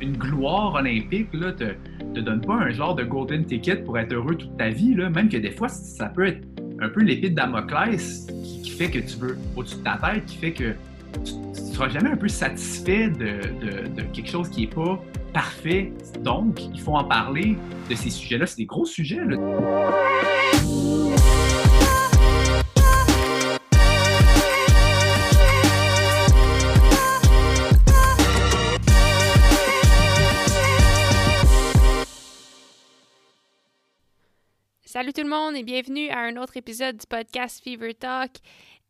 une gloire olympique ne te, te donne pas un genre de golden ticket pour être heureux toute ta vie. Là. Même que des fois, ça peut être un peu l'épée de Damoclès qui, fait que tu veux au-dessus de ta tête, qui fait que tu ne seras jamais un peu satisfait de, quelque chose qui n'est pas parfait. Donc, il faut en parler de ces sujets-là. C'est des gros sujets. Là. Salut tout le monde et bienvenue à un autre épisode du podcast Fever Talk.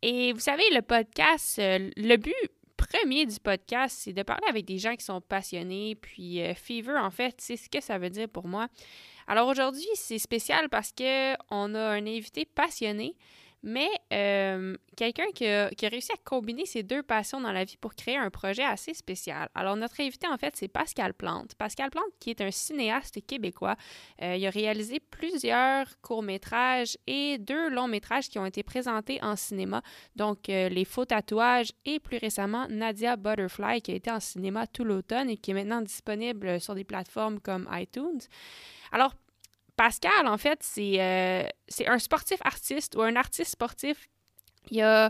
Et vous savez, le podcast, euh, le but premier du podcast, c'est de parler avec des gens qui sont passionnés. Puis euh, Fever, en fait, c'est ce que ça veut dire pour moi. Alors aujourd'hui, c'est spécial parce qu'on a un invité passionné mais euh, quelqu'un qui a, réussi à combiner ces deux passions dans la vie pour créer un projet assez spécial. Alors, notre invité, en fait, c'est Pascal Plante. Pascal Plante, qui est un cinéaste québécois. Euh, il a réalisé plusieurs courts-métrages et deux longs-métrages qui ont été présentés en cinéma. Donc, euh, Les Faux Tatouages et plus récemment, Nadia Butterfly, qui a été en cinéma tout l'automne et qui est maintenant disponible sur des plateformes comme iTunes. Alors, Pascal, en fait, euh, c'est un sportif artiste ou un artiste sportif. Il a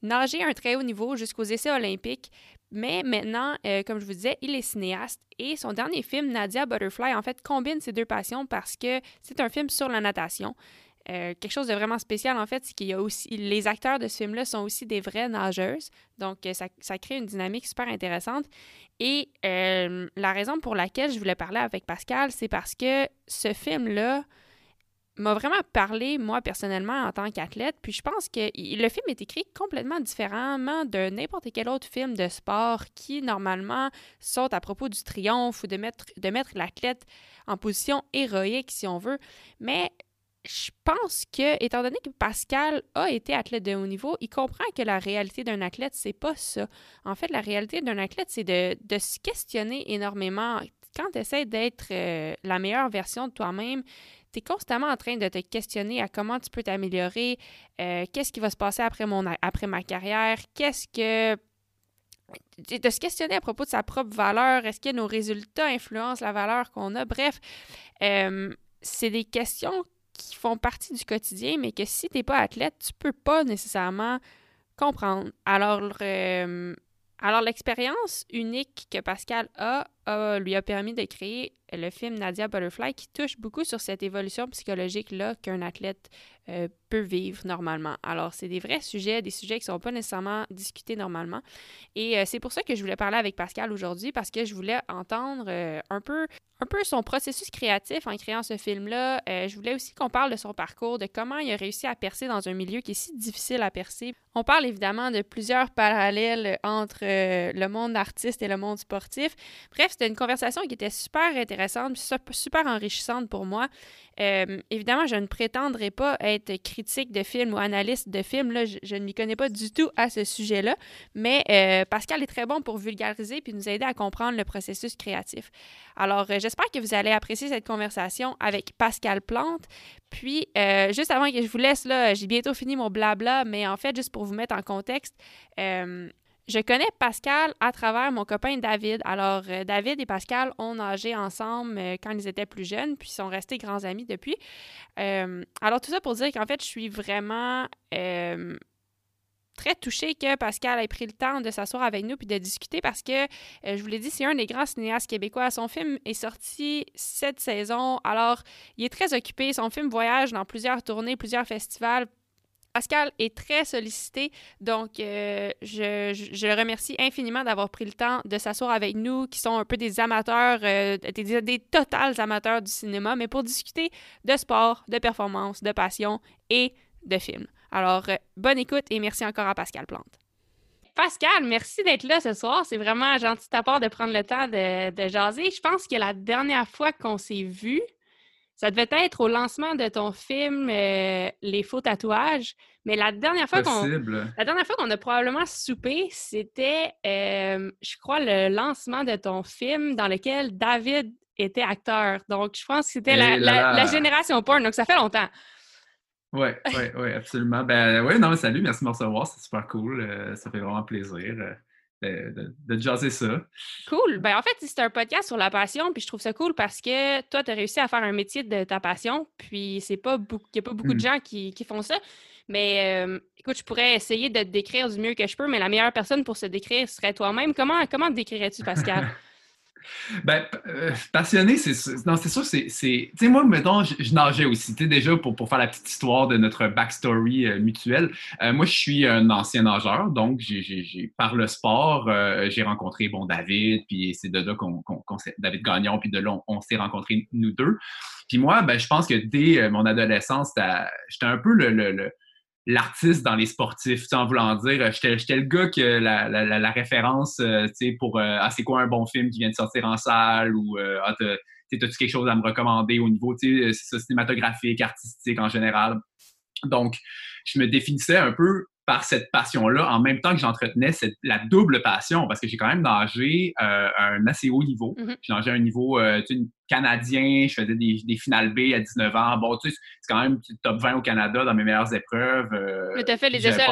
nagé à un très haut niveau jusqu'aux essais olympiques, mais maintenant, euh, comme je vous disais, il est cinéaste et son dernier film, Nadia Butterfly, en fait, combine ces deux passions parce que c'est un film sur la natation. Euh, quelque chose de vraiment spécial, en fait, c'est qu'il y a aussi. Les acteurs de ce film-là sont aussi des vraies nageuses. Donc, euh, ça, ça, crée une dynamique super intéressante. Et euh, la raison pour laquelle je voulais parler avec Pascal, c'est parce que ce film-là m'a vraiment parlé, moi, personnellement, en tant qu'athlète. Puis je pense que le film est écrit complètement différemment de n'importe quel autre film de sport qui, normalement, saute à propos du triomphe ou de mettre, de mettre l'athlète en position héroïque, si on veut. Mais je pense que, étant donné que Pascal a été athlète de haut niveau, il comprend que la réalité d'un athlète, c'est pas ça. En fait, la réalité d'un athlète, c'est de, se questionner énormément. Quand tu essaies d'être euh, la meilleure version de toi-même, tu es constamment en train de te questionner à comment tu peux t'améliorer, euh, qu'est-ce qui va se passer après, mon, après ma carrière, qu'est-ce que de se questionner à propos de sa propre valeur, est-ce que nos résultats influencent la valeur qu'on a? Bref, euh, c'est des questions qui font partie du quotidien, mais que si tu n'es pas athlète, tu peux pas nécessairement comprendre. Alors, euh, alors l'expérience unique que Pascal a, lui a permis de créer le film Nadia Butterfly qui touche beaucoup sur cette évolution psychologique-là qu'un athlète euh, peut vivre normalement. Alors, c'est des vrais sujets, des sujets qui ne sont pas nécessairement discutés normalement. Et euh, c'est pour ça que je voulais parler avec Pascal aujourd'hui, parce que je voulais entendre un peu un peu son processus créatif en créant ce film-là. Euh, je voulais aussi qu'on parle de son parcours, de comment il a réussi à percer dans un milieu qui est si difficile à percer. On parle évidemment de plusieurs parallèles entre euh, le monde artiste et le monde sportif. Bref, c'était une conversation qui était super intéressante, super enrichissante pour moi. Euh, évidemment, je ne prétendrai pas être critique de film ou analyste de film. Là, je, ne m'y connais pas du tout à ce sujet-là, mais Pascal est très bon pour vulgariser puis nous aider à comprendre le processus créatif. Alors, j'espère que vous allez apprécier cette conversation avec Pascal Plante. Puis, euh, juste avant que je vous laisse, là, j'ai bientôt fini mon blabla, mais en fait, juste pour vous mettre en contexte, euh, je connais Pascal à travers mon copain David. Alors, euh, David et Pascal ont nagé ensemble quand ils étaient plus jeunes, puis sont restés grands amis depuis. alors, tout ça pour dire qu'en fait, je suis vraiment très touchée que Pascal ait pris le temps de s'asseoir avec nous puis de discuter parce que, euh, je vous l'ai dit, c'est un des grands cinéastes québécois. Son film est sorti cette saison, alors il est très occupé. Son film voyage dans plusieurs tournées, plusieurs festivals. Pascal est très sollicité, donc euh, je, le remercie infiniment d'avoir pris le temps de s'asseoir avec nous, qui sont un peu des amateurs, euh, des, totales amateurs du cinéma, mais pour discuter de sport, de performance, de passion et de films. Alors, euh, bonne écoute et merci encore à Pascal Plante. Pascal, merci d'être là ce soir. C'est vraiment gentil de ta part de prendre le temps de, jaser. Je pense que la dernière fois qu'on s'est vu, ça devait être au lancement de ton film euh, Les faux tatouages. Mais la dernière fois qu'on la dernière fois qu'on a probablement soupé, c'était, euh, je crois, le lancement de ton film dans lequel David était acteur. Donc, je pense que c'était la, la, génération porn. Donc, ça fait longtemps. Oui, oui, oui, absolument. Ben oui, non, salut, merci de me recevoir, c'est super cool. Euh, ça fait vraiment plaisir. De, de, jaser ça. Cool. Ben, en fait, c'est un podcast sur la passion, puis je trouve ça cool parce que toi, tu as réussi à faire un métier de ta passion, puis c'est pas il n'y a pas beaucoup de mmh. gens qui, qui, font ça. Mais euh, écoute, je pourrais essayer de te décrire du mieux que je peux, mais la meilleure personne pour se décrire serait toi-même. Comment, comment te décrirais-tu, Pascal? Ben, euh, passionné, c'est non, c'est sûr, c'est, tu sais, moi, mettons, je, nageais aussi, tu sais, déjà pour, faire la petite histoire de notre backstory euh, mutuelle. Euh, moi, je suis un ancien nageur, donc j'ai, par le sport, j'ai rencontré bon David, puis c'est de là qu'on, David Gagnon, puis de là on, s'est rencontrés nous deux. Puis moi, ben, je pense que dès mon adolescence, j'étais un peu le l'artiste dans les sportifs, en voulant dire, euh, j'étais le gars que la, la, la, référence, euh, tu sais, pour euh, ah, c'est quoi un bon film qui vient de sortir en salle ou ah, t'as-tu quelque chose à me recommander au niveau, tu sais, cinématographique, artistique en général. Donc, je me définissais un peu par cette passion-là, en même temps que j'entretenais la double passion, parce que j'ai quand même nagé euh, à un assez haut niveau. Mm-hmm. J'ai nagé à un niveau euh, canadien, je faisais des, des, finales B à 19 ans. Bon, tu sais, c'est quand même top 20 au Canada dans mes meilleures épreuves. Euh, tu as fait les essais,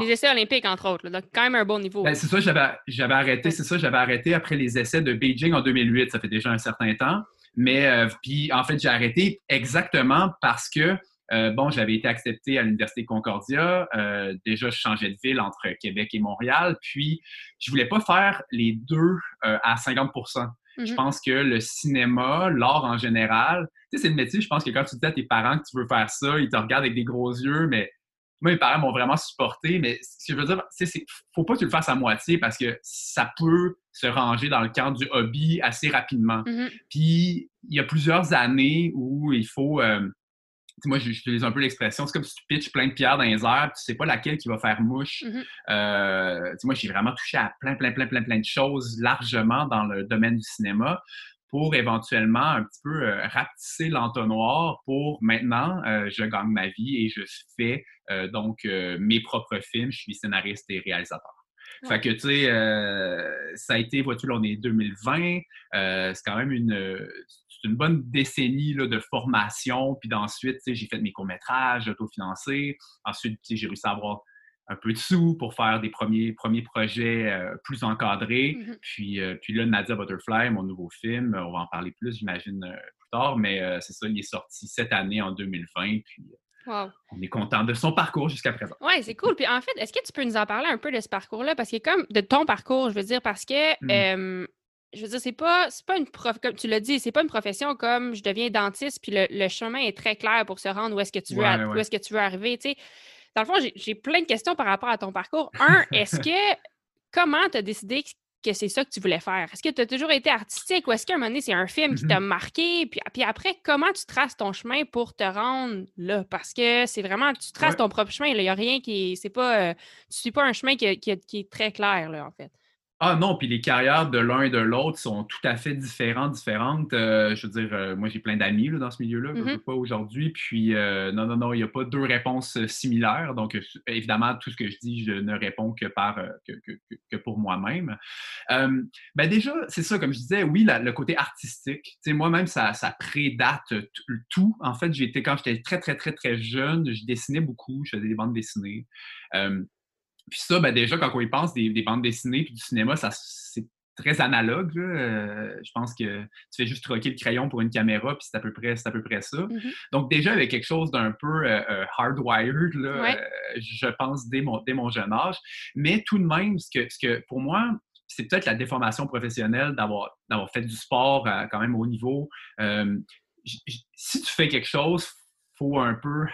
les essais, olympiques, entre autres, donc quand même un bon niveau. Ben, c'est ça, j'avais arrêté, c'est ça, j'avais arrêté après les essais de Beijing en 2008, ça fait déjà un certain temps. Mais euh, puis en fait, j'ai arrêté exactement parce que euh, bon, j'avais été accepté à l'Université Concordia. Euh, déjà, je changeais de ville entre Québec et Montréal. Puis, je voulais pas faire les deux euh, à 50% Je mhm. pense que le cinéma, l'art en général, tu sais, c'est le métier, je pense que quand tu dis à tes parents que tu veux faire ça, ils te regardent avec des gros yeux, mais moi, mes parents m'ont vraiment supporté. Mais ce que je veux dire, c'est faut pas que tu le fasses à moitié parce que ça peut se ranger dans le cadre du hobby assez rapidement. Mhm. Puis, il y a plusieurs années où il faut moi, j'utilise un peu l'expression, c'est comme si tu pitches plein de pierres dans les airs, tu sais pas laquelle qui va faire mouche. Mm-hmm. Euh, moi, j'ai vraiment touché à plein, plein, plein, plein, plein de choses largement dans le domaine du cinéma pour éventuellement un petit peu euh, rapetisser l'entonnoir pour maintenant, euh, je gagne ma vie et je fais donc mes propres films. Je suis scénariste et réalisateur. Fait que, tu sais, ça a été, vois-tu, là, on est 2020. c'est quand même une, une bonne décennie là, de formation. Puis ensuite, j'ai fait mes courts-métrages autofinancés. Ensuite, j'ai réussi à avoir un peu de sous pour faire des premiers, premiers projets euh, plus encadrés. Mm-hmm. puis, euh, puis là, Nadia Butterfly, mon nouveau film, on va en parler plus, j'imagine, euh, plus tard. Mais c'est ça, il est sorti cette année, en 2020. Puis on est content de son parcours jusqu'à présent. Oui, c'est cool. Puis en fait, est-ce que tu peux nous en parler un peu de ce parcours-là? Parce que comme de ton parcours, je veux dire, parce que mm je veux dire, c'est pas, pas une prof, comme tu l'as dit, c'est pas une profession comme je deviens dentiste, puis le, chemin est très clair pour se rendre où est-ce que tu veux, où est-ce que tu veux arriver. Dans le fond, j'ai plein de questions par rapport à ton parcours. Un, est-ce que comment tu as décidé que c'est ça que tu voulais faire? Est-ce que tu as toujours été artistique ou est-ce qu'à un moment donné, c'est un film qui t'a marqué? Puis, puis après, comment tu traces ton chemin pour te rendre là? Parce que c'est vraiment, tu traces ton propre chemin. Il n'y a rien qui C'est pas. Euh, tu suis pas un chemin qui, qui, est très clair, là, en fait. Ah non, puis les carrières de l'un et de l'autre sont tout à fait différentes, différentes. Euh, je veux dire, euh, moi j'ai plein d'amis dans ce milieu-là, mm-hmm. pas aujourd'hui. Puis euh, non, non, non, il n'y a pas deux réponses similaires. Donc évidemment, tout ce que je dis, je ne réponds que par que, pour moi-même. ben déjà, c'est ça, comme je disais, oui, le côté artistique. Moi-même, ça, ça prédate tout. En fait, j'étais quand j'étais très, très, très, très jeune, je dessinais beaucoup, je faisais des bandes dessinées. Puis ça, ben déjà, quand on y pense, des, bandes dessinées puis du cinéma, ça c'est très analogue. Euh, je pense que tu fais juste troquer le crayon pour une caméra, puis c'est à peu près, à peu près ça. Mm-hmm. Donc déjà, avec quelque chose d'un peu euh, euh, hardwired, là, je pense, dès mon, dès mon jeune âge. Mais tout de même, ce que, ce que pour moi, c'est peut-être la déformation professionnelle d'avoir fait du sport quand même haut niveau. si tu fais quelque chose, faut un peu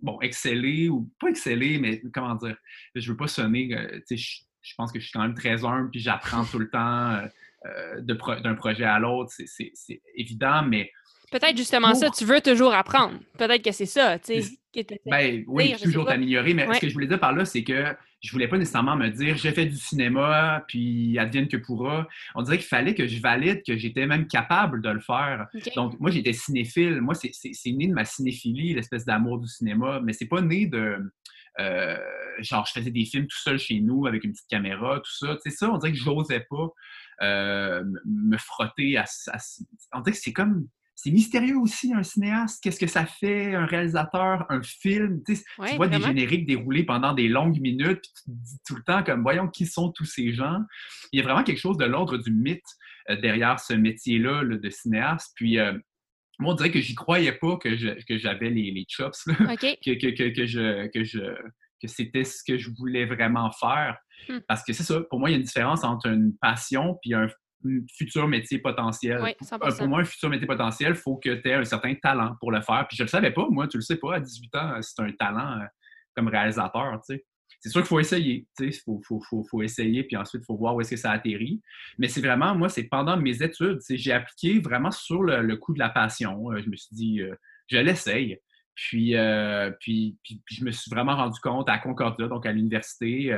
bon, exceller ou pas exceller, mais comment dire, je veux pas sonner, tu sais, je pense que je suis quand même très humble, puis j'apprends tout le temps euh, euh, d'un projet à l'autre, c'est évident, mais Peut-être justement ça, tu veux toujours apprendre. Peut-être que c'est ça, tu sais. Ben, oui, toujours t'améliorer, mais ce que je voulais dire par là, c'est que je voulais pas nécessairement me dire j'ai fait du cinéma, puis advienne que pourra. On dirait qu'il fallait que je valide que j'étais même capable de le faire. Donc, moi, j'étais cinéphile. Moi, c'est né de ma cinéphilie, l'espèce d'amour du cinéma, mais c'est pas né de. Euh, genre, je faisais des films tout seul chez nous avec une petite caméra, tout ça. Tu sais, ça, on dirait que j'osais pas euh, me frotter à, à. On dirait que c'est comme c'est mystérieux aussi, un cinéaste. Qu'est-ce que ça fait, un réalisateur, un film? Tu, vois des génériques dérouler pendant des longues minutes, puis tu te dis tout le temps comme, voyons, qui sont tous ces gens? Il y a vraiment quelque chose de l'ordre du mythe euh, derrière ce métier-là de cinéaste. Puis, euh, moi, on dirait que j'y croyais pas que, j'avais les, chops, que, que, je, que, je, que c'était ce que je voulais vraiment faire. Hmm. Parce que c'est ça, pour moi, il y a une différence entre une passion puis un futur métier potentiel. Euh, pour moi, un futur métier potentiel, il faut que tu aies un certain talent pour le faire. Puis je ne le savais pas, moi, tu le sais pas, à 18 ans, c'est un talent comme réalisateur, tu sais c'est sûr qu'il faut essayer. Il faut, faut, faut, essayer, puis ensuite, il faut voir où est-ce que ça atterrit. Mais c'est vraiment, moi, c'est pendant mes études, j'ai appliqué vraiment sur le, coup de la passion. Euh, je me suis dit, euh, je l'essaye. Euh, puis, puis, puis, je me suis vraiment rendu compte à Concordia, donc à l'université,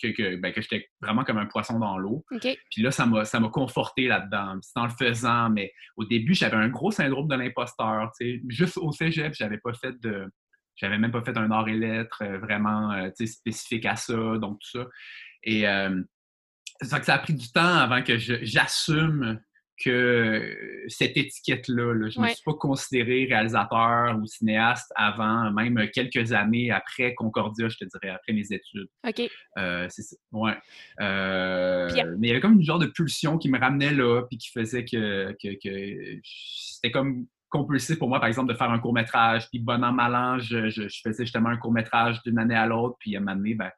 que, ben, que, j'étais vraiment comme un poisson dans l'eau. Puis là, ça m'a, ça m'a conforté là-dedans. C'est en le faisant, mais au début, j'avais un gros syndrome de l'imposteur. Juste au cégep, j'avais pas fait de, j'avais même pas fait un art et lettres euh, vraiment euh, spécifique à ça, donc tout ça. Et euh, ça que ça a pris du temps avant que j'assume que cette étiquette-là, je ne me suis pas considéré réalisateur ou cinéaste avant, même quelques années après Concordia, je te dirais, après mes études. OK. c'est ça. Ouais. mais il y avait comme une genre de pulsion qui me ramenait là, puis qui faisait que, que, que c'était comme compulsif pour moi, par exemple, de faire un court-métrage. Puis, bon an, mal an, je, faisais justement un court-métrage d'une année à l'autre. Puis, à un moment donné, ben,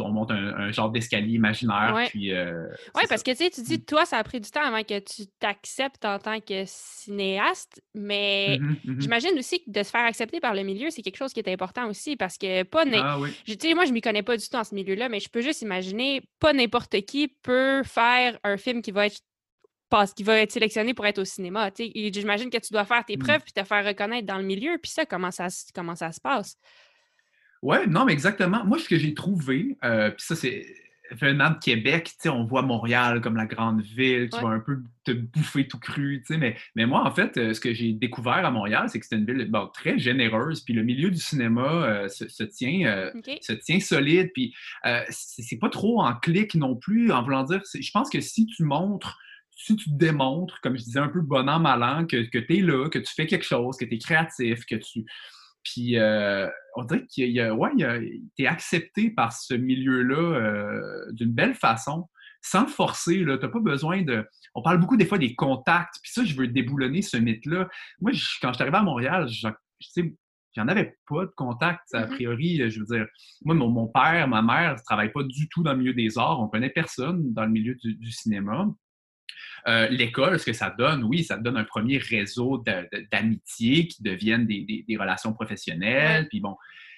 on monte un, genre d'escalier imaginaire. Oui, puis, euh, parce que tu sais, tu dis, mm. toi, ça a pris du temps avant que tu t'acceptes en tant que cinéaste, mais mm-hmm, mm-hmm. j'imagine aussi que de se faire accepter par le milieu, c'est quelque chose qui est important aussi parce que pas. Ah, oui. je, moi, je m'y connais pas du tout dans ce milieu-là, mais je peux juste imaginer, pas n'importe qui peut faire un film qui va être parce qu'il va être sélectionné pour être au cinéma. J'imagine que tu dois faire tes mmh. preuves puis te faire reconnaître dans le milieu. Puis ça, comment ça, comment ça se passe? Oui, non, mais exactement. Moi, ce que j'ai trouvé, euh, puis ça, c'est venant de Québec, on voit Montréal comme la grande ville, tu vas un peu te bouffer tout cru, mais, mais moi, en fait, euh, ce que j'ai découvert à Montréal, c'est que c'est une ville très généreuse, puis le milieu du cinéma euh, se, tient, se tient solide, puis c'est pas trop en clic non plus, en voulant dire, je pense que si tu montres si tu démontres, comme je disais, un peu bon an, mal an, que, que tu es là, que tu fais quelque chose, que tu es créatif, que tu. Puis, euh, on dirait qu'il y a, ouais, tu es accepté par ce milieu-là euh, d'une belle façon, sans forcer. Tu n'as pas besoin de. On parle beaucoup des fois des contacts, puis ça, je veux déboulonner ce mythe-là. Moi, quand je suis arrivé à Montréal, je, j'en avais pas de contact, a mm-hmm. priori. Je veux dire, moi, mon, père, ma mère ne travaillent pas du tout dans le milieu des arts. On connaît personne dans le milieu du cinéma. Euh, l'école, ce que ça donne, oui, ça donne un premier réseau d'amitié qui deviennent des, relations professionnelles. Puis bon,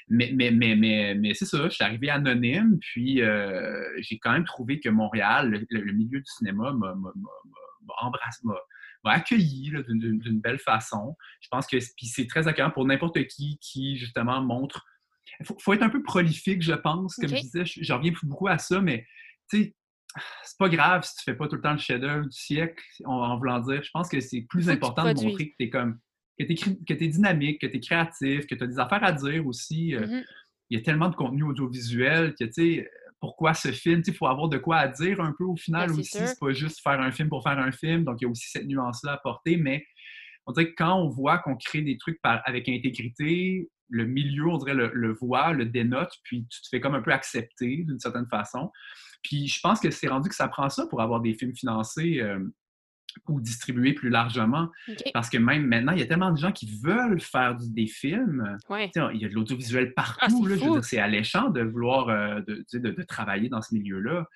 mais, mais, mais, mais, c'est ça, je suis arrivé anonyme, puis euh, j'ai quand même trouvé que Montréal, le, milieu du cinéma m'a embrassé, m'a accueilli d'une belle façon. Je pense que c'est très accueillant pour n'importe qui qui, justement, montre. Il faut, être un peu prolifique, je pense. Comme je disais, je, reviens beaucoup à ça, mais tu sais, c'est pas grave si tu fais pas tout le temps le chef-d'œuvre du siècle, en, voulant dire. Je pense que c'est plus important de montrer que tu es comme que tu es, dynamique, que tu es créatif, que tu as des affaires à dire aussi. Euh, mm-hmm. Il y a tellement de contenu audiovisuel que, tu sais, pourquoi ce film? Il faut avoir de quoi à dire un peu au final ben, aussi. C'est pas juste faire un film pour faire un film. Donc, il y a aussi cette nuance-là à porter. Mais on dirait que quand on voit qu'on crée des trucs avec intégrité, le milieu, on dirait, le, le voit, le dénote, puis tu te fais comme un peu accepter d'une certaine façon. Puis je pense que c'est rendu que ça prend ça pour avoir des films financés euh, ou distribués plus largement. Parce que même maintenant, il y a tellement de gens qui veulent faire des films. Il y a de l'audiovisuel partout. Ah, c'est alléchant de vouloir euh, de, travailler dans ce milieu-là.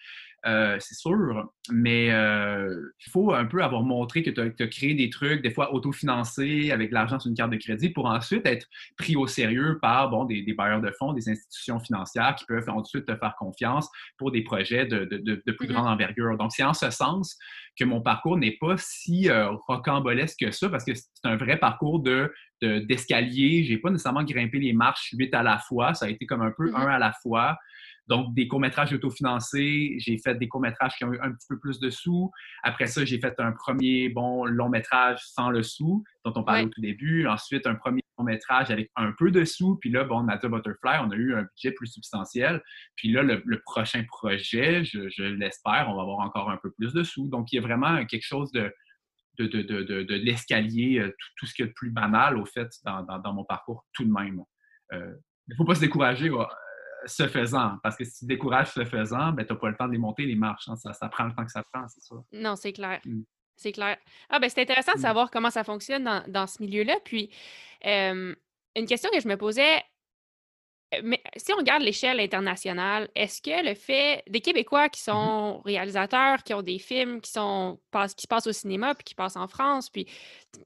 Euh, c'est sûr, mais euh, il faut un peu avoir montré que tu as, créé des trucs, des fois autofinancés avec l'argent sur une carte de crédit, pour ensuite être pris au sérieux par bon, des, bailleurs de fonds, des institutions financières qui peuvent ensuite te faire confiance pour des projets de, plus mm-hmm. grande envergure. Donc, c'est en ce sens que mon parcours n'est pas si euh, rocambolesque que ça, parce que c'est un vrai parcours de d'escalier. Je n'ai pas nécessairement grimpé les marches huit à la fois. Ça a été comme un peu mm-hmm. un à la fois. Donc, des courts-métrages autofinancés, j'ai fait des courts-métrages qui ont eu un petit peu plus de sous. Après ça, j'ai fait un premier bon long-métrage sans le sou, dont on parlait au tout début. Ensuite, un premier long-métrage avec un peu de sous. Puis là, bon, Nature Butterfly, on a eu un budget plus substantiel. Puis là, le, prochain projet, je, l'espère, on va avoir encore un peu plus de sous. Donc, il y a vraiment quelque chose de, de, de, l'escalier, tout, ce qui est le plus banal, au fait, dans, dans, mon parcours, tout de même. il ne faut pas se décourager ce faisant, parce que si tu te décourages ce faisant, ben, tu n'as pas le temps de les monter, les marches. Hein. ça, ça, prend le temps que ça prend, c'est ça. Non, c'est clair. Mmh. C'est clair. Ah, ben c'est intéressant de mmh. savoir comment ça fonctionne dans, dans ce milieu-là. Puis, une question que je me posais, mais si on regarde l'échelle internationale, est-ce que le fait des Québécois qui mmh sont réalisateurs, qui ont des films qui sont qui se passent au cinéma puis qui passent en France, puis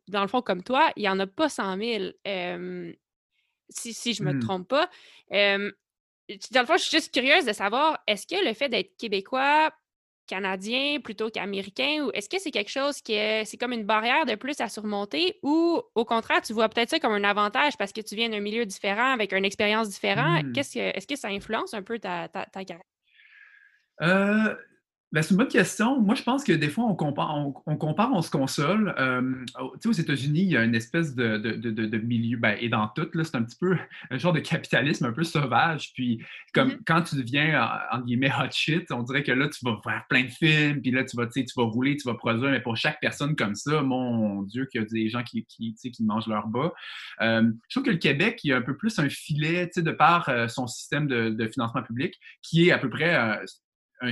dans le fond comme toi, il n'y en a pas 100 000, si, si je ne me trompe pas. Dans le fond, je suis juste curieuse de savoir, est-ce que le fait d'être Québécois canadien plutôt qu'américain ou est-ce que c'est quelque chose qui est c'est comme une barrière de plus à surmonter ou au contraire tu vois peut-être ça comme un avantage parce que tu viens d'un milieu différent avec une expérience différente? Mmh. qu'est-ce que est-ce que ça influence un peu ta, ta, ta carrière? Euh, ben, c'est une bonne question. Moi, je pense que des fois, on compare, on, compare, on se console. Euh, tu sais, aux États-Unis, il y a une espèce de, de, de, milieu, ben, et dans tout, c'est un petit peu un genre de capitalisme un peu sauvage. Puis, comme mm-hmm. quand tu deviens, en, guillemets, hot shit, on dirait que là, tu vas faire plein de films, puis là, tu vas, tu vas rouler, tu vas produire, mais pour chaque personne comme ça, mon Dieu, qu'il y a des gens qui, qui, qui mangent leur bas. Euh, je trouve que le Québec, il y a un peu plus un filet, tu sais, de par euh, son système de, financement public, qui est à peu près un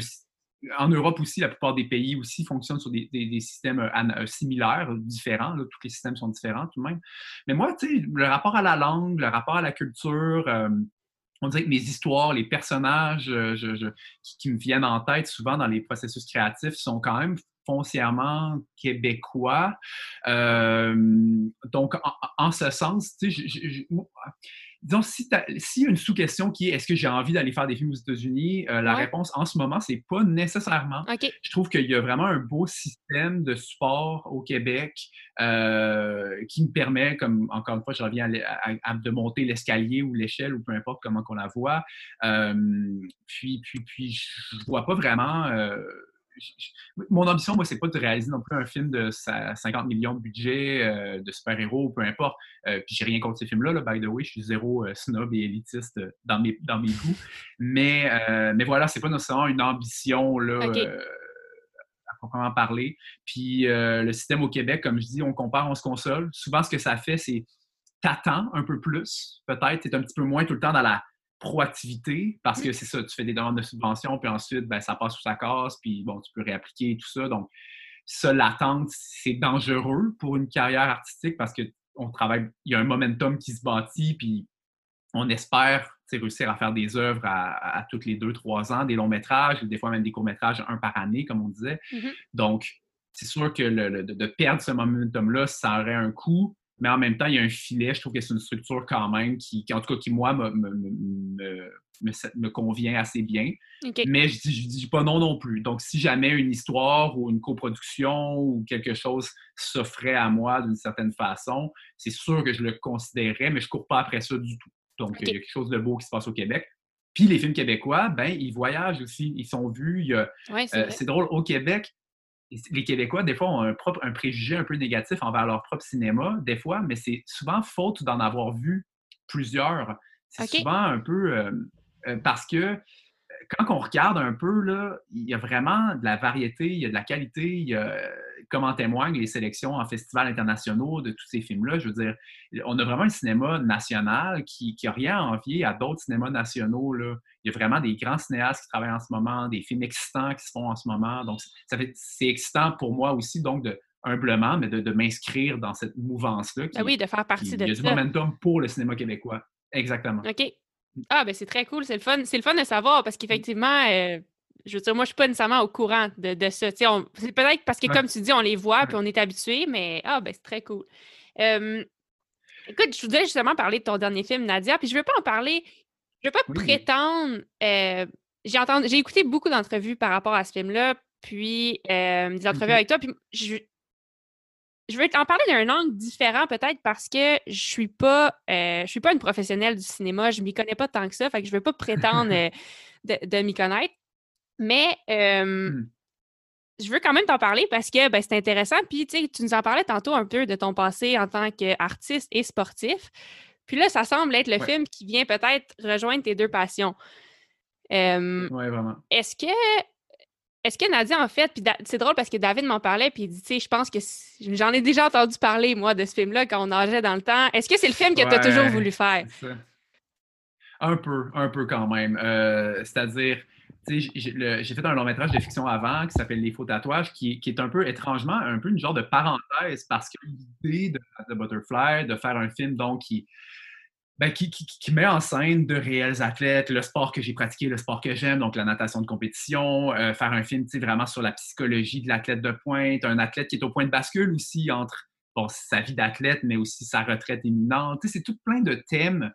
en Europe aussi, la plupart des pays aussi fonctionnent sur des, systèmes euh, euh, similaires, différents. tous les systèmes sont différents tout de même. Mais moi, le rapport à la langue, le rapport à la culture, euh, on dirait que mes histoires, les personnages qui, me viennent en tête souvent dans les processus créatifs sont quand même foncièrement québécois. donc, en, ce sens, tu disons, si s'il y a une sous-question qui est est-ce que j'ai envie d'aller faire des films aux États-Unis, euh, la réponse en ce moment, c'est pas nécessairement. Je trouve qu'il y a vraiment un beau système de support au Québec euh, qui me permet, comme encore une fois, je reviens à, de monter l'escalier ou l'échelle ou peu importe comment qu'on la voit. Euh, puis, puis, puis, je vois pas vraiment mon ambition, moi, c'est pas de réaliser non plus un film de 50 millions de budget, euh, de super-héros, peu importe. Euh, puis j'ai rien contre ces films-là, là, by the way, je suis zéro euh, snob et élitiste dans mes, dans mes goûts. Mais, mais voilà, c'est pas nécessairement une ambition là, à proprement parler. Puis le système au Québec, comme je dis, on compare, on se console. Souvent, ce que ça fait, c'est t'attends un peu plus, peut-être, es un petit peu moins tout le temps dans la proactivité, parce que c'est ça, tu fais des demandes de subvention, puis ensuite, ben, ça passe sous sa casse, puis bon, tu peux réappliquer tout ça. Donc, ça, l'attente, c'est dangereux pour une carrière artistique parce que on travaille, il y a un momentum qui se bâtit, puis on espère réussir à faire des œuvres à, toutes les deux, trois ans, des longs métrages, des fois même des courts métrages, un par année, comme on disait. Mm-hmm. Donc, c'est sûr que de, perdre ce momentum-là, ça aurait un coût mais en même temps, il y a un filet. Je trouve que c'est une structure quand même qui, en tout cas, qui, moi, me, me, me, convient assez bien. Mais je dis, je dis pas non non plus. Donc, si jamais une histoire ou une coproduction ou quelque chose s'offrait à moi d'une certaine façon, c'est sûr que je le considérerais, mais je cours pas après ça du tout. Donc, il y a quelque chose de beau qui se passe au Québec. Puis les films québécois, ben, ils voyagent aussi, ils sont vus. Euh, c'est drôle, au Québec, les Québécois, des fois, ont un, propre, un préjugé un peu négatif envers leur propre cinéma, des fois, mais c'est souvent faute d'en avoir vu plusieurs. C'est souvent un peu euh, euh, parce que quand on regarde un peu, là, il y a vraiment de la variété, il y a de la qualité, il y a, comme en témoignent les sélections en festivals internationaux de tous ces films-là. Je veux dire, on a vraiment un cinéma national qui n'a rien à envier à d'autres cinémas nationaux. Là. Il y a vraiment des grands cinéastes qui travaillent en ce moment, des films excitants qui se font en ce moment. Donc, ça fait, c'est excitant pour moi aussi, donc, de, humblement, mais de, m'inscrire dans cette mouvance-là. Ah oui, de faire partie de Il y a du momentum pour le cinéma québécois. Exactement. OK. Ah, ben c'est très cool. C'est le fun. C'est le fun de savoir parce qu'effectivement, euh, je veux dire, moi, je suis pas nécessairement au courant de, de ça. C'est peut-être parce que, comme tu dis, on les voit puis on est habitué, mais ah, ben c'est très cool. écoute, je voudrais justement parler de ton dernier film, Nadia, puis je veux pas en parler. Je veux pas prétendre. Euh, j'ai entendu, j'ai écouté beaucoup d'entrevues par rapport à ce film-là, puis des entrevues avec toi, puis je, je veux en parler d'un angle différent peut-être parce que je suis pas euh, je suis pas une professionnelle du cinéma, je m'y connais pas tant que ça, fait que je veux pas prétendre euh, de, m'y connaître. Mais hmm. je veux quand même t'en parler parce que ben, c'est intéressant. Puis tu nous en parlais tantôt un peu de ton passé en tant qu'artiste et sportif. Puis là, ça semble être le film qui vient peut-être rejoindre tes deux passions. oui, vraiment. Est-ce que est-ce que Nadia, en fait, puis c'est drôle parce que David m'en parlait, puis il dit, tu sais, je pense que j'en ai déjà entendu parler, moi, de ce film-là quand on nageait dans le temps. Est-ce que c'est le film que tu as toujours voulu faire? Un peu, un peu quand même. Euh, c'est-à-dire, j'ai fait un long métrage de fiction avant qui s'appelle Les faux tatouages, qui, est un peu étrangement, un peu une genre de parenthèse parce que l'idée de, de, Butterfly, de faire un film donc qui, ben, qui, met en scène de réels athlètes, le sport que j'ai pratiqué, le sport que j'aime, donc la natation de compétition, euh, faire un film vraiment sur la psychologie de l'athlète de pointe, un athlète qui est au point de bascule aussi entre sa vie d'athlète, mais aussi sa retraite imminente. C'est tout plein de thèmes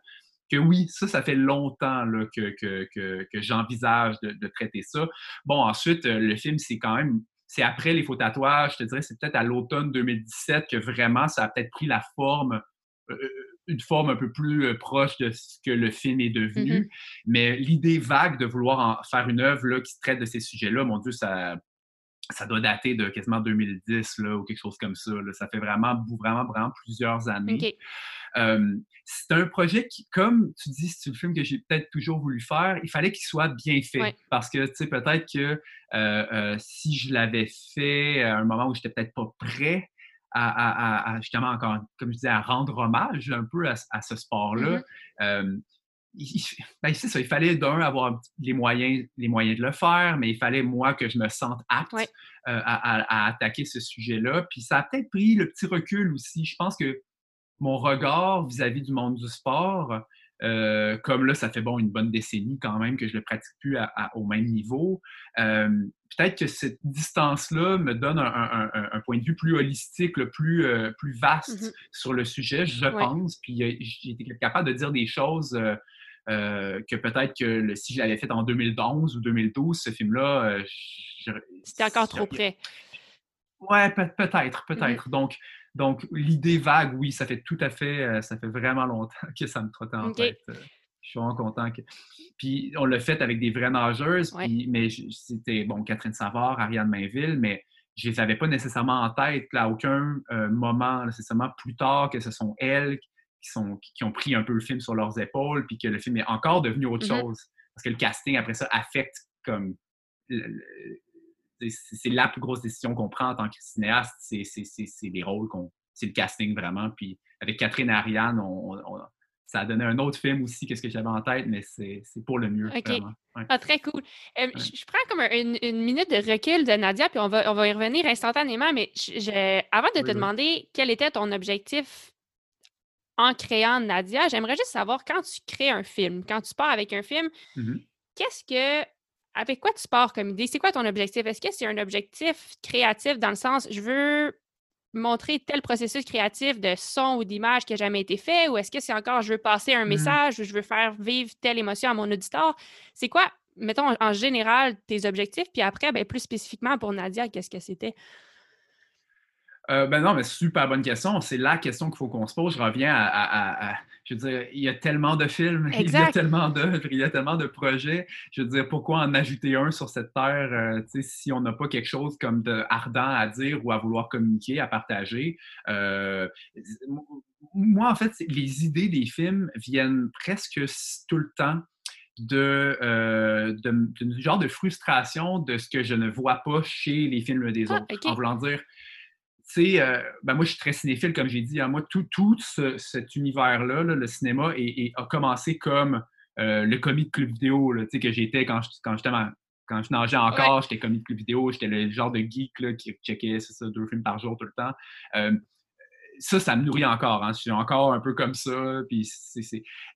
que oui, ça, ça fait longtemps là, que, que, j'envisage de, traiter ça. Bon, ensuite, euh, le film, c'est quand même, c'est après les faux tatouages, je te dirais, c'est peut-être à l'automne 2017 que vraiment ça a peut-être pris la forme euh, une forme un peu plus euh, proche de ce que le film est devenu. Mm-hmm. Mais l'idée vague de vouloir en faire une œuvre là, qui traite de ces sujets-là, mon Dieu, ça, ça doit dater de quasiment 2010 là, ou quelque chose comme ça. Ça fait vraiment, vraiment, vraiment plusieurs années. c'est un projet qui, comme tu dis, c'est un film que j'ai peut-être toujours voulu faire. Il fallait qu'il soit bien fait. Parce que, tu sais, peut-être que euh, euh, si je l'avais fait à un moment où j'étais peut-être pas prêt, à, justement encore, comme je disais, à rendre hommage un peu à, ce sport-là. Mm-hmm. il, ben, ça, il fallait d'un avoir les moyens, les moyens de le faire, mais il fallait moi que je me sente apte euh, à, attaquer ce sujet-là. Puis ça a peut-être pris le petit recul aussi. Je pense que mon regard vis-à-vis du monde du sport, euh, comme là, ça fait bon une bonne décennie quand même que je le pratique plus au même niveau. Euh, peut-être que cette distance-là me donne un, point de vue plus holistique, le plus, euh, plus vaste mm-hmm. sur le sujet, je pense. Puis j'ai été capable de dire des choses que peut-être que si je l'avais fait en 2011 ou 2012, ce film-là, c'était encore trop près. Ouais, peut-être, mm-hmm. peut-être. Donc, donc, l'idée vague, oui, ça fait tout à fait, euh, ça fait vraiment longtemps que ça me trottait en tête. Euh, je suis vraiment content. Que... Puis, on l'a fait avec des vraies nageuses, mais c'était, bon, Catherine Savard, Ariane Mainville, mais je ne les avais pas nécessairement en tête à aucun euh, moment, nécessairement plus tard que ce sont elles qui, sont, qui, ont pris un peu le film sur leurs épaules, puis que le film est encore devenu autre mm-hmm. chose. Parce que le casting, après ça, affecte comme c'est la plus grosse décision qu'on prend en tant que cinéaste, c'est les rôles qu'on. C'est le casting vraiment. Puis avec Catherine et Ariane, ça a donné un autre film aussi que ce que j'avais en tête, mais c'est pour le mieux. Vraiment. Ah, très cool. Euh, je, prends comme une, minute de recul de Nadia, puis on va, on va y revenir instantanément, mais avant de te demander quel était ton objectif en créant Nadia, j'aimerais juste savoir quand tu crées un film, quand tu pars avec un film, mm-hmm. qu'est-ce que avec quoi tu pars comme idée? C'est quoi ton objectif? Est-ce que c'est un objectif créatif dans le sens, je veux montrer tel processus créatif de son ou d'image qui n'a jamais été fait? Ou est-ce que c'est encore, je veux passer un mmh. message ou je veux faire vivre telle émotion à mon auditeur? C'est quoi, mettons, en général, tes objectifs? Puis après, ben, plus spécifiquement pour Nadia, qu'est-ce que c'était? Euh, ben non, mais super bonne question. C'est la question qu'il faut qu'on se pose. Je reviens à, Je veux dire, il y a tellement de films, il y a tellement d'œuvres, il y a tellement de projets. Je veux dire, pourquoi en ajouter un sur cette terre euh, si on n'a pas quelque chose comme de ardent à dire ou à vouloir communiquer, à partager? Euh, moi, en fait, les idées des films viennent presque tout le temps de, de, genre de frustration de ce que je ne vois pas chez les films des ah, autres. En voulant dire, euh, ben moi, je suis très cinéphile, comme j'ai dit. Hein. moi, tout, tout cet univers-là, le cinéma, a commencé comme euh, le commis de club vidéo que j'étais quand, quand j'étais quand je nageais encore, j'étais commis de club vidéo, j'étais le genre de geek qui checkait ça, deux films par jour tout le temps. Euh, ça, ça me nourrit encore. Hein. Je suis encore un peu comme ça. Puis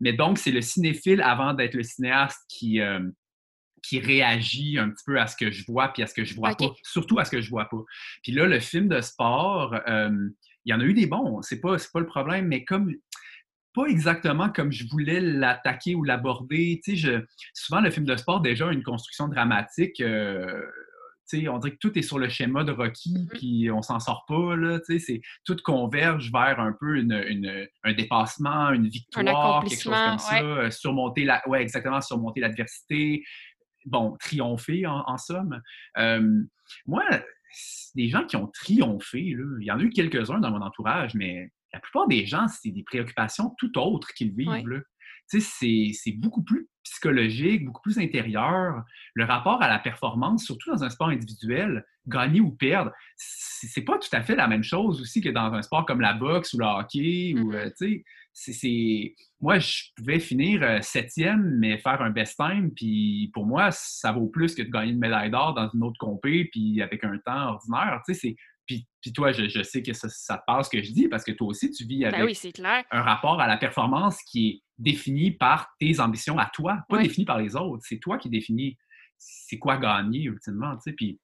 Mais donc, c'est le cinéphile avant d'être le cinéaste qui, qui réagit un petit peu à ce que je vois puis à ce que je vois pas. Surtout à ce que je vois pas. Puis là, le film de sport, il y en a eu des bons, c'est pas, pas le problème, mais comme pas exactement comme je voulais l'attaquer ou l'aborder. Tu sais, souvent, le film de sport, déjà, une construction dramatique. Euh, tu sais, on dirait que tout est sur le schéma de Rocky, mm-hmm. puis on s'en sort pas. Là, tu sais, tout converge vers un peu une, un dépassement, une victoire, quelque chose comme ça. Euh, surmonter la, ouais, exactement, surmonter l'adversité, bon, triompher en, somme. moi, des gens qui ont triomphé, il y en a eu quelques-uns dans mon entourage, mais la plupart des gens, c'est des préoccupations tout autres qu'ils vivent. C'est beaucoup plus psychologique, beaucoup plus intérieur. Le rapport à la performance, surtout dans un sport individuel, gagner ou perdre, c'est pas tout à fait la même chose aussi que dans un sport comme la boxe ou le hockey. Ou, Mm-hmm. euh, tu sais, c'est... Moi, je pouvais finir euh, septième, mais faire un best time, puis pour moi, ça vaut plus que de gagner une médaille d'or dans une autre compé, puis avec un temps ordinaire. Tu sais, c'est... Puis, puis toi, je, je sais que ça, ça te passe ce que je dis, parce que toi aussi, tu vis avec Ben oui, clair. un rapport à la performance qui est défini par tes ambitions à toi, pas défini par les autres. C'est toi qui définis c'est quoi gagner ultimement. tu sais. Puis,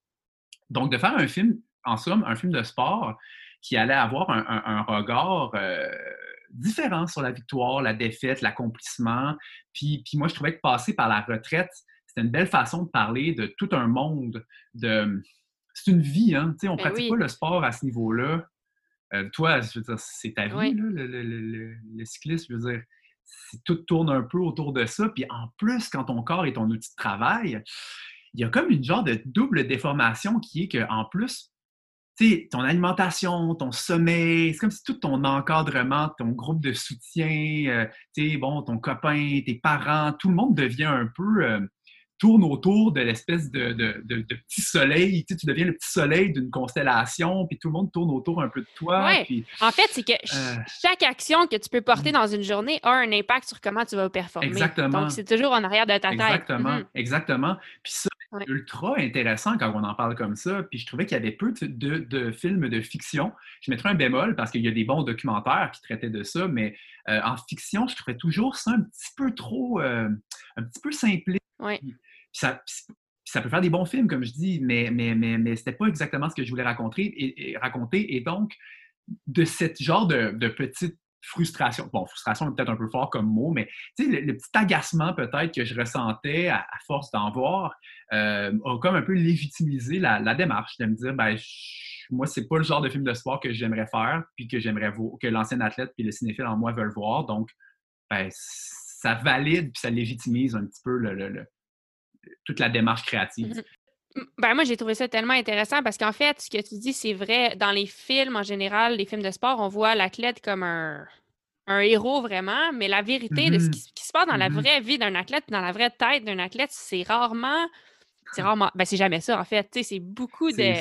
donc, de faire un film, en somme, un film de sport qui allait avoir un, un- un regard euh, différent sur la victoire, la défaite, l'accomplissement. Puis, puis moi, je trouvais que passer par la retraite, c'était une belle façon de parler de tout un monde. de C'est une vie, hein? tu sais, on Ben pratique oui. pas le sport à ce niveau-là. Euh, toi, je veux dire, c'est ta vie, Oui. là, le, le- le- le- le cyclisme. Je veux dire, tout tourne un peu autour de ça. Puis en plus, quand ton corps est ton outil de travail, il y a comme une genre de double déformation qui est qu'en plus, sais, ton alimentation, ton sommeil, c'est comme si tout ton encadrement, ton groupe de soutien, euh, tu sais, bon, ton copain, tes parents, tout le monde devient un peu. euh, tourne autour de l'espèce de, de- de- de petit soleil. Tu, sais, tu deviens le petit soleil d'une constellation, puis tout le monde tourne autour un peu de toi. Ouais. puis- En fait, c'est que Euh. chaque action que tu peux porter dans une journée a un impact sur comment tu vas performer. Exactement. Donc, c'est toujours en arrière de ta tête. Exactement, Mhm. exactement. Puis ça, Ouais. ultra intéressant quand on en parle comme ça. Puis je trouvais qu'il y avait peu de, de- de films de fiction. Je mettrais un bémol parce qu'il y a des bons documentaires qui traitaient de ça, mais euh, en fiction, je trouvais toujours ça un petit peu trop, euh, un petit peu simpliste. Ouais. Puis ça, ça peut faire des bons films, comme je dis, mais, mais, mais, mais c'était pas exactement ce que je voulais raconter. Et, et raconter. et donc, de cette genre de, de petite frustration, bon, frustration est peut-être un peu fort comme mot, mais le, le petit agacement peut-être que je ressentais à, force d'en voir euh, a comme un peu légitimisé la, démarche de me dire, ben, moi, c'est pas le genre de film de sport que j'aimerais faire, puis que j'aimerais que l'ancien athlète puis le cinéphile en moi veulent voir. Donc, ben, ça valide puis ça légitimise un petit peu toute la démarche créative. Ben moi, j'ai trouvé ça tellement intéressant parce qu'en fait, ce que tu dis, c'est vrai. Dans les films, en général, les films de sport, on voit l'athlète comme un, un héros vraiment, mais la vérité de ce Mhm. qui, qui se passe dans la Mhm. vraie vie d'un athlète, dans la vraie tête d'un athlète, c'est rarement. C'est rarement. Ben, c'est jamais ça, en fait. C'est beaucoup de.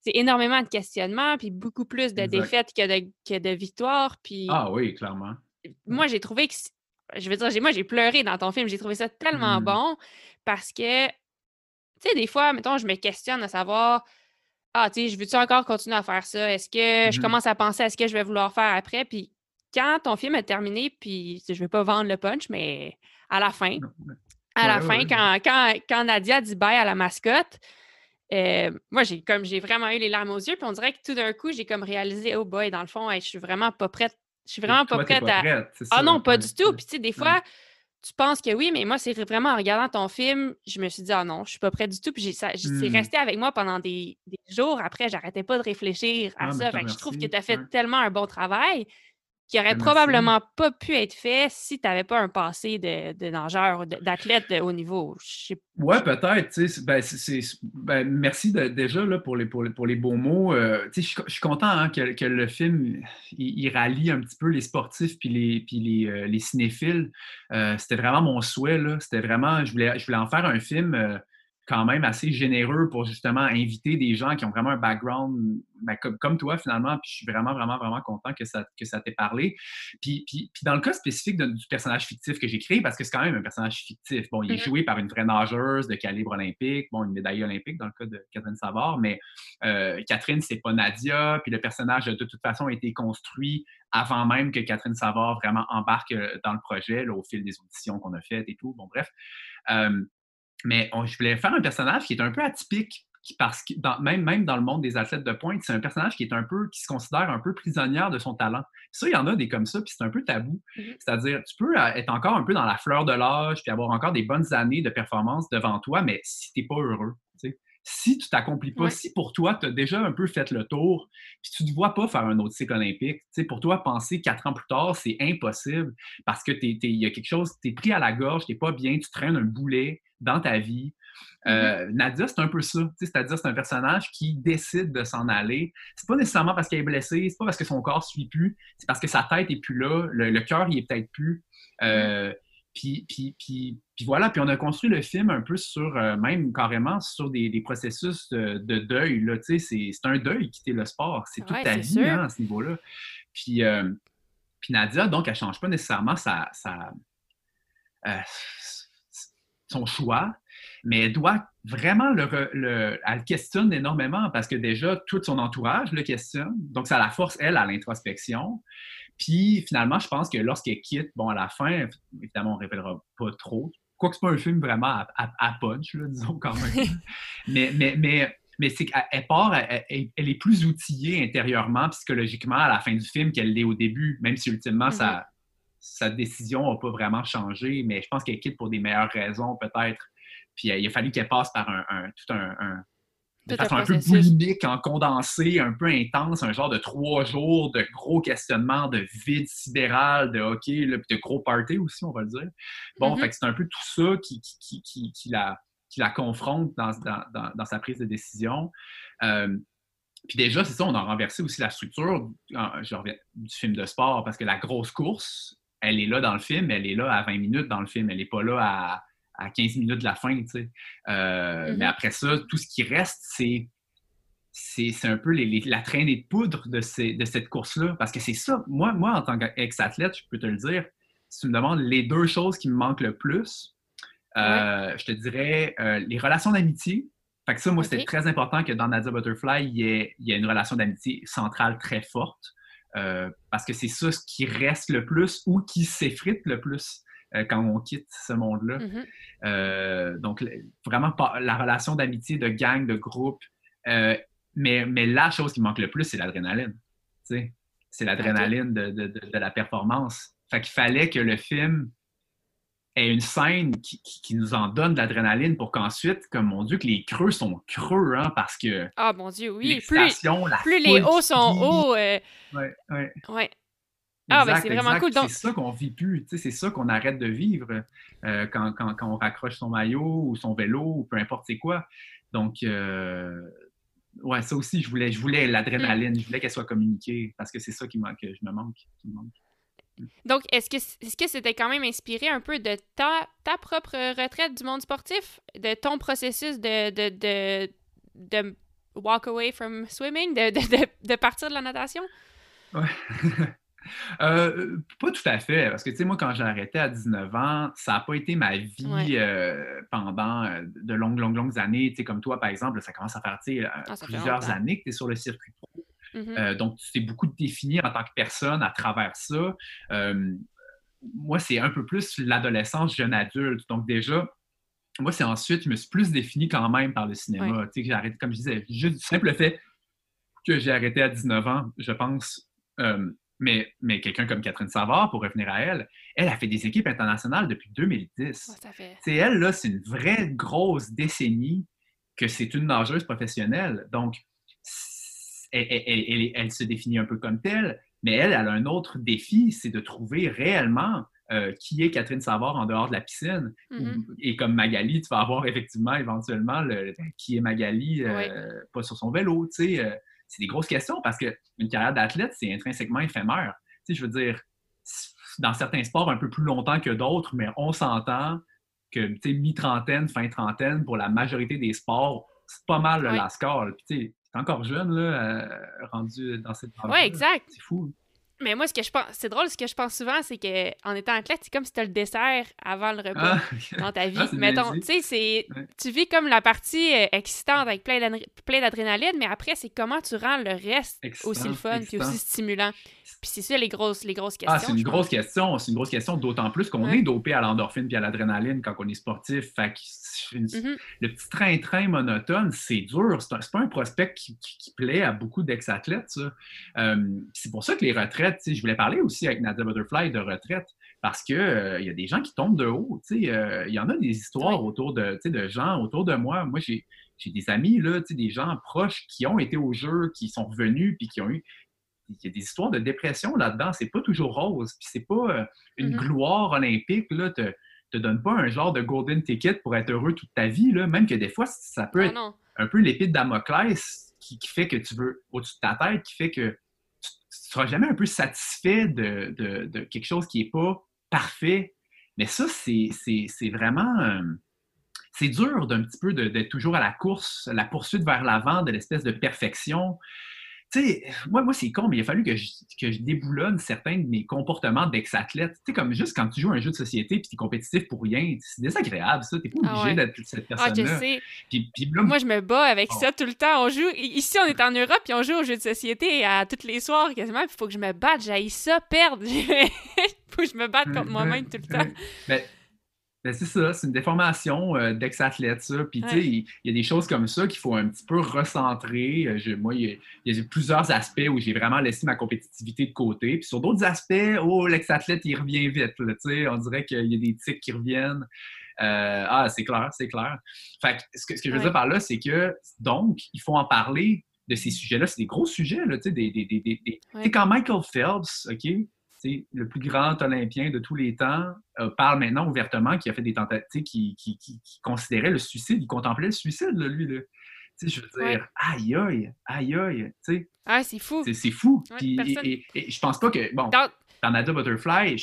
C'est énormément de questionnements, puis beaucoup plus de Exact. défaites que de, que de victoires. Puis Ah oui, clairement. moi, j'ai trouvé que. Je veux dire, moi, j'ai pleuré dans ton film. J'ai trouvé ça tellement Mm. bon parce que, tu sais, des fois, mettons, je me questionne à savoir, ah, tu sais, je veux-tu encore continuer à faire ça? Est-ce que je Mhm. commence à penser à ce que je vais vouloir faire après? Puis quand ton film est terminé, puis je vais pas vendre le punch, mais à la fin, ouais. à la Ouais, fin, ouais, quand, quand, quand Nadia dit bye à la mascotte, euh, moi, j'ai comme j'ai vraiment eu les larmes aux yeux, puis on dirait que tout d'un coup, j'ai comme réalisé, oh boy, dans le fond, hey, je suis vraiment pas prête. Je suis vraiment pas Toi, prête à. prête, Ah non, pas du tout. Puis tu sais, des fois, tu penses que oui, mais moi, c'est vraiment en regardant ton film, je me suis dit, ah non, je suis pas prête du tout. Puis j'ai- ça- c'est Hmm. resté avec moi pendant des, des jours. Après, j'arrêtais pas de réfléchir à Ah, ça. je te Fait que je trouve que tu as fait Ouais. tellement un bon travail qui aurait probablement pas pu être fait si tu n'avais pas un passé de, de nageur, d'athlète de haut niveau. Ouais, peut-être. Ben, ben, merci de- déjà là, pour, les, pour, les, pour les beaux mots. Euh, je, suis- content hein, que, que le film il, il rallie un petit peu les sportifs puis les, puis les, euh, les cinéphiles. Euh, C'était vraiment mon souhait. C'était vraiment, je voulais, je voulais en faire un film quand même assez généreux pour justement inviter des gens qui ont vraiment un background ben, comme, comme toi finalement. Puis je suis vraiment, vraiment, vraiment content que ça, que ça t'ait parlé. Puis, puis, puis dans le cas spécifique de- du personnage fictif que j'ai créé, parce que c'est quand même un personnage fictif. Bon, il est Mhm. joué par une vraie nageuse de calibre olympique, bon, une médaille olympique dans le cas de Catherine Savard, mais euh, Catherine, c'est pas Nadia, puis le personnage a de toute façon été construit avant même que Catherine Savard vraiment embarque euh, dans le projet, là, au fil des auditions qu'on a faites et tout. Bon, bref. Euh, mais on- je voulais faire un personnage qui est un peu atypique, qui- parce que dans- même, même dans le monde des athlètes de pointe, c'est un personnage qui est un peu, qui se considère un peu prisonnière de son talent. Ça, il y en a des comme ça, puis c'est un peu tabou. Mhm. C'est-à-dire, tu peux euh, être encore un peu dans la fleur de l'âge, puis avoir encore des bonnes années de performance devant toi, mais si tu n'es pas heureux, si tu t'accomplis pas, Ouais. si pour toi, tu as déjà un peu fait le tour, puis tu ne te vois pas faire un autre cycle olympique, tu sais, pour toi, penser quatre ans plus tard, c'est impossible parce que il y a quelque chose, tu es pris à la gorge, tu n'es pas bien, tu traînes un boulet dans ta vie. Euh, Nadia, c'est un peu ça. tu sais, C'est-à-dire, c'est un personnage qui décide de s'en aller. C'est pas nécessairement parce qu'elle est blessée, c'est pas parce que son corps suit plus, c'est parce que sa tête est plus là, le, le cœur, il est peut-être plus. Euh, puis, puis, puis, puis voilà, puis on a construit le film un peu sur, euh, même carrément sur des, processus de, deuil. Là, c'est, c'est un deuil quitter le sport. C'est toute ta vie hein, à ce niveau-là. Puis, euh, puis Nadia, donc, elle ne change pas nécessairement sa, euh, son choix, mais elle doit vraiment le, le, Elle questionne énormément parce que déjà, tout son entourage le questionne. Donc, ça la force, elle, à l'introspection. Puis finalement, je pense que lorsqu'elle quitte, bon, à la fin, évidemment, on ne révélera pas trop, Quoique ce pas un film vraiment à, punch, disons quand même. mais mais, mais, mais c'est qu'elle part, elle, est plus outillée intérieurement, psychologiquement à la fin du film qu'elle l'est au début, même si ultimement sa, mm-hmm. décision n'a pas vraiment changé. Mais je pense qu'elle quitte pour des meilleures raisons, peut-être. Puis il a fallu qu'elle passe par un, tout un, de façon un, peu boulimique, en condensé, un peu intense, un genre de trois jours de gros questionnements, de vide sidéral, de hockey, là, puis de gros party aussi, on va le dire. Bon, mm-hmm. fait que c'est un peu tout ça qui, qui, qui, qui la, la, confronte dans, dans, dans, sa prise de décision. Euh, puis déjà, c'est ça, on a renversé aussi la structure je reviens, du film de sport, parce que la grosse course, elle est là dans le film, elle est là à 20 minutes dans le film, elle n'est pas là à à 15 minutes de la fin, tu sais. Euh, mais mm-hmm. après ça, tout ce qui reste, c'est c'est un peu la traînée de poudre de, de cette course-là. Parce que c'est ça, moi, moi, en tant qu'ex-athlète, je peux te le dire, si tu me demandes les deux choses qui me manquent le plus, euh, je te dirais euh, les relations d'amitié. Fait que ça, moi, c'était très important que dans Nadia Butterfly, il y ait, il y ait une relation d'amitié centrale très forte. parce que c'est ça ce qui reste le plus ou qui s'effrite le plus. Euh, quand on quitte ce monde-là. Mm-hmm. Euh, donc, vraiment, la relation d'amitié, de gang, de groupe. Euh, mais, mais la chose qui manque le plus, c'est l'adrénaline. C'est l'adrénaline de, de, de, la performance. Fait qu'il fallait que le film ait une scène qui, qui, nous en donne de l'adrénaline pour qu'ensuite, comme mon Dieu, que les creux sont creux, hein, parce que. Ah, mon Dieu, oui. Plus, plus les hauts sont hauts. Ouais, ouais. ouais. Ah, ben c'est vraiment cool. C'est ça qu'on vit plus, c'est ça qu'on arrête de vivre euh, quand, quand, quand, on raccroche son maillot ou son vélo ou peu importe c'est quoi. Donc, euh, ouais, ça aussi, je voulais, je voulais l'adrénaline, je voulais qu'elle soit communiquée parce que c'est ça qui, que je me manque. Qui me manque. Donc, est-ce que est-ce que c'était quand même inspiré un peu de ta, ta propre retraite du monde sportif, de ton processus de, de, de, de walk away from swimming, de, de, de partir de la natation? Ouais. Euh, pas tout à fait, parce que, tu sais, moi, quand j'ai arrêté à 19 ans, ça n'a pas été ma vie euh, pendant euh, de longues, longues, longues années. Tu sais, comme toi, par exemple, ça commence à faire ah, plusieurs années que tu es sur le circuit pro. Mm-hmm. donc, tu t'es beaucoup défini en tant que personne à travers ça. moi, c'est un peu plus l'adolescence jeune adulte. Donc, déjà, moi, c'est ensuite, je me suis plus défini quand même par le cinéma. Tu sais, j'ai arrêté, comme je disais, juste du simple fait que j'ai arrêté à 19 ans, je pense, mais, mais quelqu'un comme Catherine Savard, pour revenir à elle, elle a fait des équipes internationales depuis 2010. C'est elle, là, c'est une vraie grosse décennie que c'est une nageuse professionnelle. Donc, elle, se définit un peu comme telle, mais elle, elle a un autre défi, c'est de trouver réellement euh, qui est Catherine Savard en dehors de la piscine. Mm-hmm. Et comme Magali, tu vas avoir effectivement éventuellement le, qui est Magali, euh, pas sur son vélo, tu sais. C'est des grosses questions parce qu'une carrière d'athlète, c'est intrinsèquement éphémère. Tu sais, je veux dire, dans certains sports un peu plus longtemps que d'autres, mais on s'entend que, tu sais, mi-trentaine, fin trentaine, pour la majorité des sports, c'est pas mal la score. tu sais, encore jeune, là, euh, rendu dans cette Oui, exact. C'est fou. Mais moi, ce que je pense, c'est drôle, ce que je pense souvent, c'est qu'en étant athlète, c'est comme si tu as le dessert avant le repas ah, dans ta vie. Ah, Mettons, tu sais, c'est. Tu vis comme la partie euh, excitante avec plein d'adrénaline, mais après, c'est comment tu rends le reste aussi le fun et aussi stimulant. Puis c'est ça les grosses, les grosses questions. Ah, c'est une grosse question. C'est une grosse question, d'autant plus qu'on est dopé à l'endorphine puis à l'adrénaline quand on est sportif. Fait que mm-hmm. le petit train-train monotone, c'est dur. C'est pas un prospect qui, plaît à beaucoup d'ex-athlètes, euh, c'est pour ça que les retraites, je voulais parler aussi avec Nadia Butterfly de retraite parce qu'il euh, y a des gens qui tombent de haut. Euh, il y en a des histoires autour de, de gens autour de moi. Moi, j'ai des amis, là, des gens proches qui ont été au jeu, qui sont revenus, puis qui ont eu il y a des histoires de dépression là-dedans. C'est pas toujours rose. Puis c'est pas euh, une mm-hmm. gloire olympique, là, te, te donne pas un genre de golden ticket pour être heureux toute ta vie, là. Même que des fois, ça peut ah être un peu l'épée de Damoclès qui, qui, fait que tu veux, au-dessus de ta tête, qui fait que seras jamais un peu satisfait de, quelque chose qui est pas parfait. Mais ça, c'est vraiment. Euh, c'est dur d'un petit peu d'être toujours à la course, la poursuite vers l'avant de l'espèce de perfection tu sais, moi, moi c'est con, mais il a fallu que je, que je déboulonne certains de mes comportements d'ex-athlète. Tu sais, comme juste quand tu joues un jeu de société puis tu es compétitif pour rien, c'est désagréable, ça. T'es pas ah obligé d'être cette personne-là. Ah, je sais. moi, je me bats avec ça tout le temps. On joue... Ici, on est en Europe puis on joue au jeu de société à tous les soirs quasiment. il faut que je me batte. J'aille ça, perdre. faut que je me batte contre moi-même tout le temps. Ben, ben, c'est ça, c'est une déformation euh, d'ex-athlète, ça. Puis, tu sais, il y, a des choses comme ça qu'il faut un petit peu recentrer. Euh, moi, il y, a plusieurs aspects où j'ai vraiment laissé ma compétitivité de côté. Puis, sur d'autres aspects, oh, l'ex-athlète, il revient vite. tu sais, on dirait qu'il y a des tics qui reviennent. Euh, ah, c'est clair, c'est clair. Fait que, ce que, ce que je veux dire par là, c'est que, donc, il faut en parler de ces sujets-là. C'est des gros sujets, là, tu sais, des, des, des, des... quand Michael Phelps, OK, le plus grand Olympien de tous les temps euh, parle maintenant ouvertement qu'il a fait des tentatives, qui, qui, considérait le suicide, il contemplait le suicide, lui. Là. je veux dire, aïe aïe, aïe aïe, Ah, c'est fou. C'est fou. et, je pense pas que, bon, Dans... Canada Butterfly,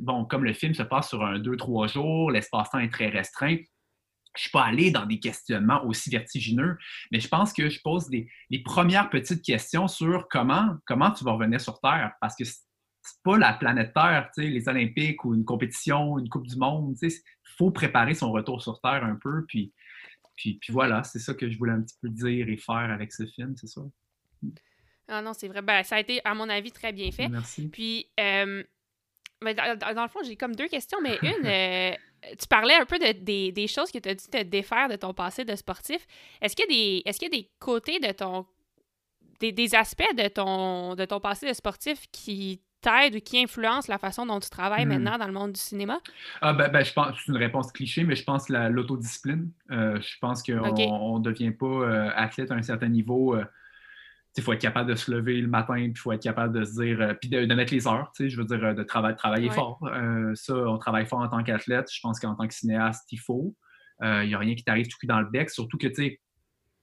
bon, comme le film se passe sur un, deux, trois jours, l'espace-temps est très restreint, je suis pas allé dans des questionnements aussi vertigineux, mais je pense que je pose des, les premières petites questions sur comment, comment tu vas revenir sur Terre, parce que c'est pas la planète Terre, les Olympiques ou une compétition, une Coupe du Monde. Il faut préparer son retour sur Terre un peu. Puis, puis, voilà, c'est ça que je voulais un petit peu dire et faire avec ce film, c'est ça. Ah non, c'est vrai. Ben, ça a été, à mon avis, très bien fait. Merci. Puis, euh, ben, dans, le fond, j'ai comme deux questions, mais une, euh, tu parlais un peu de, des, choses que tu as dû te défaire de ton passé de sportif. Est-ce qu'il y, est qu'il y a des côtés de ton des, aspects de ton, de ton passé de sportif qui t'aide ou qui influence la façon dont tu travailles hmm. maintenant dans le monde du cinéma? Ah, ben, ben je pense c'est une réponse cliché, mais je pense l'autodiscipline. Euh, je pense qu'on ne devient pas euh, athlète à un certain niveau. Euh, il faut être capable de se lever le matin, puis il faut être capable de se dire, puis de, mettre les heures, je veux dire, de travailler, travailler fort. ça, on travaille fort en tant qu'athlète. Je pense qu'en tant que cinéaste, il faut. Il n'y a rien qui t'arrive tout cul dans le bec, surtout que, tu sais,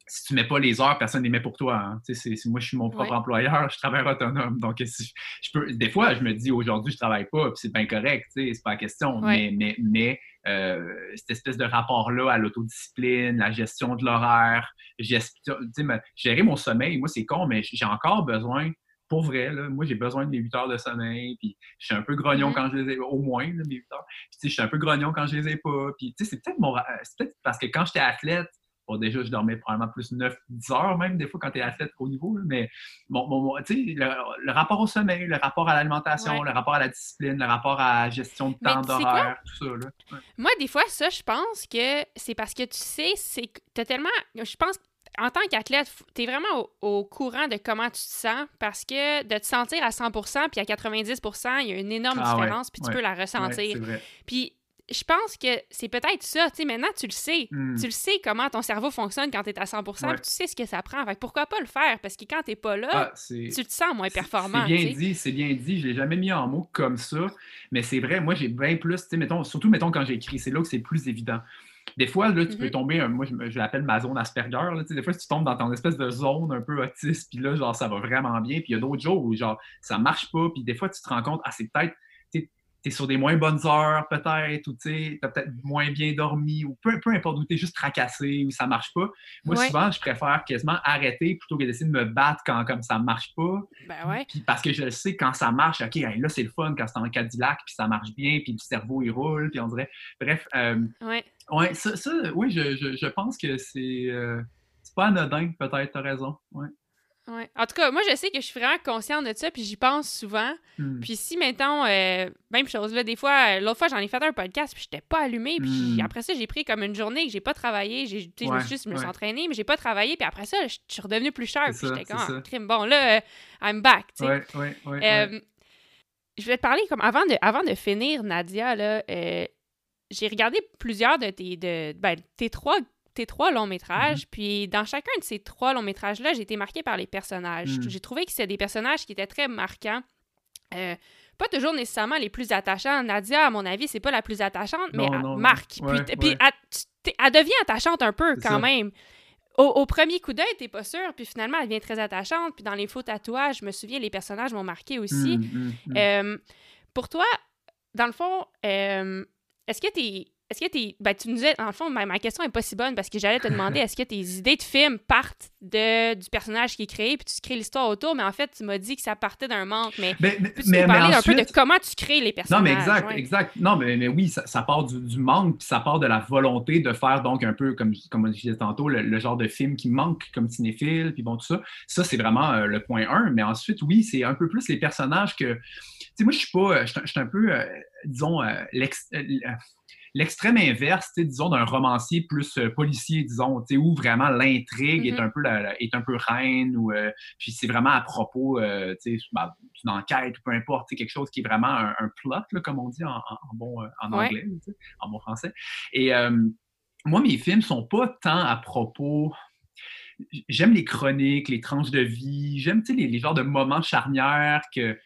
si tu mets pas les heures, personne ne les met pour toi. Hein. moi, je suis mon propre employeur, je travaille autonome. Donc, je peux, des fois, je me dis aujourd'hui, je travaille pas, puis c'est bien correct, c'est pas la question. Mais, mais, mais euh, cette espèce de rapport-là à l'autodiscipline, la gestion de l'horaire, gérer mon sommeil, moi, c'est con, mais j'ai encore besoin pour vrai, là, moi, j'ai besoin de mes 8 heures de sommeil, puis je suis un peu grognon quand je les ai, au moins, mes 8 heures. Puis, je suis un peu grognon quand je les ai pas. Puis, c'est peut-être mon, peut parce que quand j'étais athlète, Bon, déjà, je dormais probablement plus 9-10 heures même, des fois, quand tu es athlète au niveau. Mais bon, bon, sais, le, rapport au sommeil, le rapport à l'alimentation, le rapport à la discipline, le rapport à la gestion de temps d'horaire, tout ça. Là. Moi, des fois, ça, je pense que c'est parce que tu sais, c'est tu as tellement. Je pense en tant qu'athlète, tu es vraiment au, courant de comment tu te sens parce que de te sentir à 100% puis à 90% il y a une énorme ah différence, puis tu peux la ressentir. Puis je pense que c'est peut-être ça. Tu sais, maintenant, tu le sais. Hmm. Tu le sais comment ton cerveau fonctionne quand tu es à 100 puis tu sais ce que ça prend. Fait pourquoi pas le faire? Parce que quand tu pas là, ah, tu te sens moins performant. C'est bien dit, c'est bien dit. Je l'ai jamais mis en mots comme ça. Mais c'est vrai, moi, j'ai bien plus, tu sais, mettons, surtout, mettons, quand j'écris, c'est là que c'est plus évident. Des fois, là, tu peux mm-hmm. tomber, moi, je, l'appelle ma zone Asperger. Là, des fois, tu tombes dans ton espèce de zone un peu autiste, puis là, genre, ça va vraiment bien. Puis il y a d'autres jours où, genre, ça marche pas. Puis des fois, tu te rends compte, ah, c'est peut-être tu es sur des moins bonnes heures peut-être, ou tu as peut-être moins bien dormi, ou peu, peu importe, ou tu es juste tracassé, ou ça marche pas. Moi, souvent, je préfère quasiment arrêter plutôt que d'essayer de me battre quand comme ça marche pas. Ben ouais. Puis parce que je sais quand ça marche, OK, là, c'est le fun quand c'est en Cadillac, puis ça marche bien, puis le cerveau, il roule, puis on dirait... Bref, euh, ouais. ouais ça, oui, je, je, je, pense que c'est... Euh, c'est pas anodin, peut-être, t'as raison. Ouais. Ouais. En tout cas, moi, je sais que je suis vraiment consciente de ça, puis j'y pense souvent. Hmm. Puis si, mettons, euh, même chose, là, des fois, euh, l'autre fois, j'en ai fait un podcast, puis j'étais pas allumée, puis hmm. après ça, j'ai pris comme une journée que j'ai pas travaillé, j'ai, je me suis juste me suis entraînée, mais j'ai pas travaillé, puis après ça, je suis redevenue plus chère, puis j'étais comme, ah, crime, bon, là, euh, I'm back, tu sais. Ouais, ouais, je voulais te parler, comme, avant de, avant de finir, Nadia, là, j'ai regardé plusieurs de tes, de, ben, tes trois tes trois longs métrages. Mm-hmm. Puis dans chacun de ces trois longs métrages-là, j'ai été marquée par les personnages. Mm. J'ai trouvé que c'était des personnages qui étaient très marquants. Euh, pas toujours nécessairement les plus attachants. Nadia, à mon avis, c'est pas la plus attachante, mais elle marque. puis, Elle, devient attachante un peu quand même. Au, premier coup d'œil, t'es pas sûr, puis finalement, elle devient très attachante. Puis dans les faux tatouages, je me souviens, les personnages m'ont marqué aussi. Mm, mm, euh, pour toi, dans le fond, euh, est-ce que t'es est-ce que tes. Ben, tu nous disais, en le fond, ma, question est pas si bonne parce que j'allais te demander est-ce que tes idées de film partent de, du personnage qui est créé puis tu crées l'histoire autour, mais en fait, tu m'as dit que ça partait d'un manque. Mais, mais, tu nous parler un peu de comment tu crées les personnages? Non, mais exact, exact. Non, mais, mais oui, ça, part du, manque puis ça part de la volonté de faire donc un peu, comme, comme je disais tantôt, le, genre de film qui manque comme cinéphile, puis bon, tout ça. Ça, c'est vraiment euh, le point 1. Mais ensuite, oui, c'est un peu plus les personnages que. Tu sais, moi, je suis pas. Euh, je suis un peu, euh, disons, l'ex l'extrême inverse, disons, d'un romancier plus euh, policier, disons, où vraiment l'intrigue est, mm-hmm. un peu est un peu reine, ou euh, puis c'est vraiment à propos euh, ben, d'une enquête, ou peu importe, quelque chose qui est vraiment un, plot, comme on dit en, bon en anglais, en bon français. Et moi, mes films sont pas tant à propos j'aime les chroniques, les tranches de vie, j'aime les, les genres de moments charnières, que,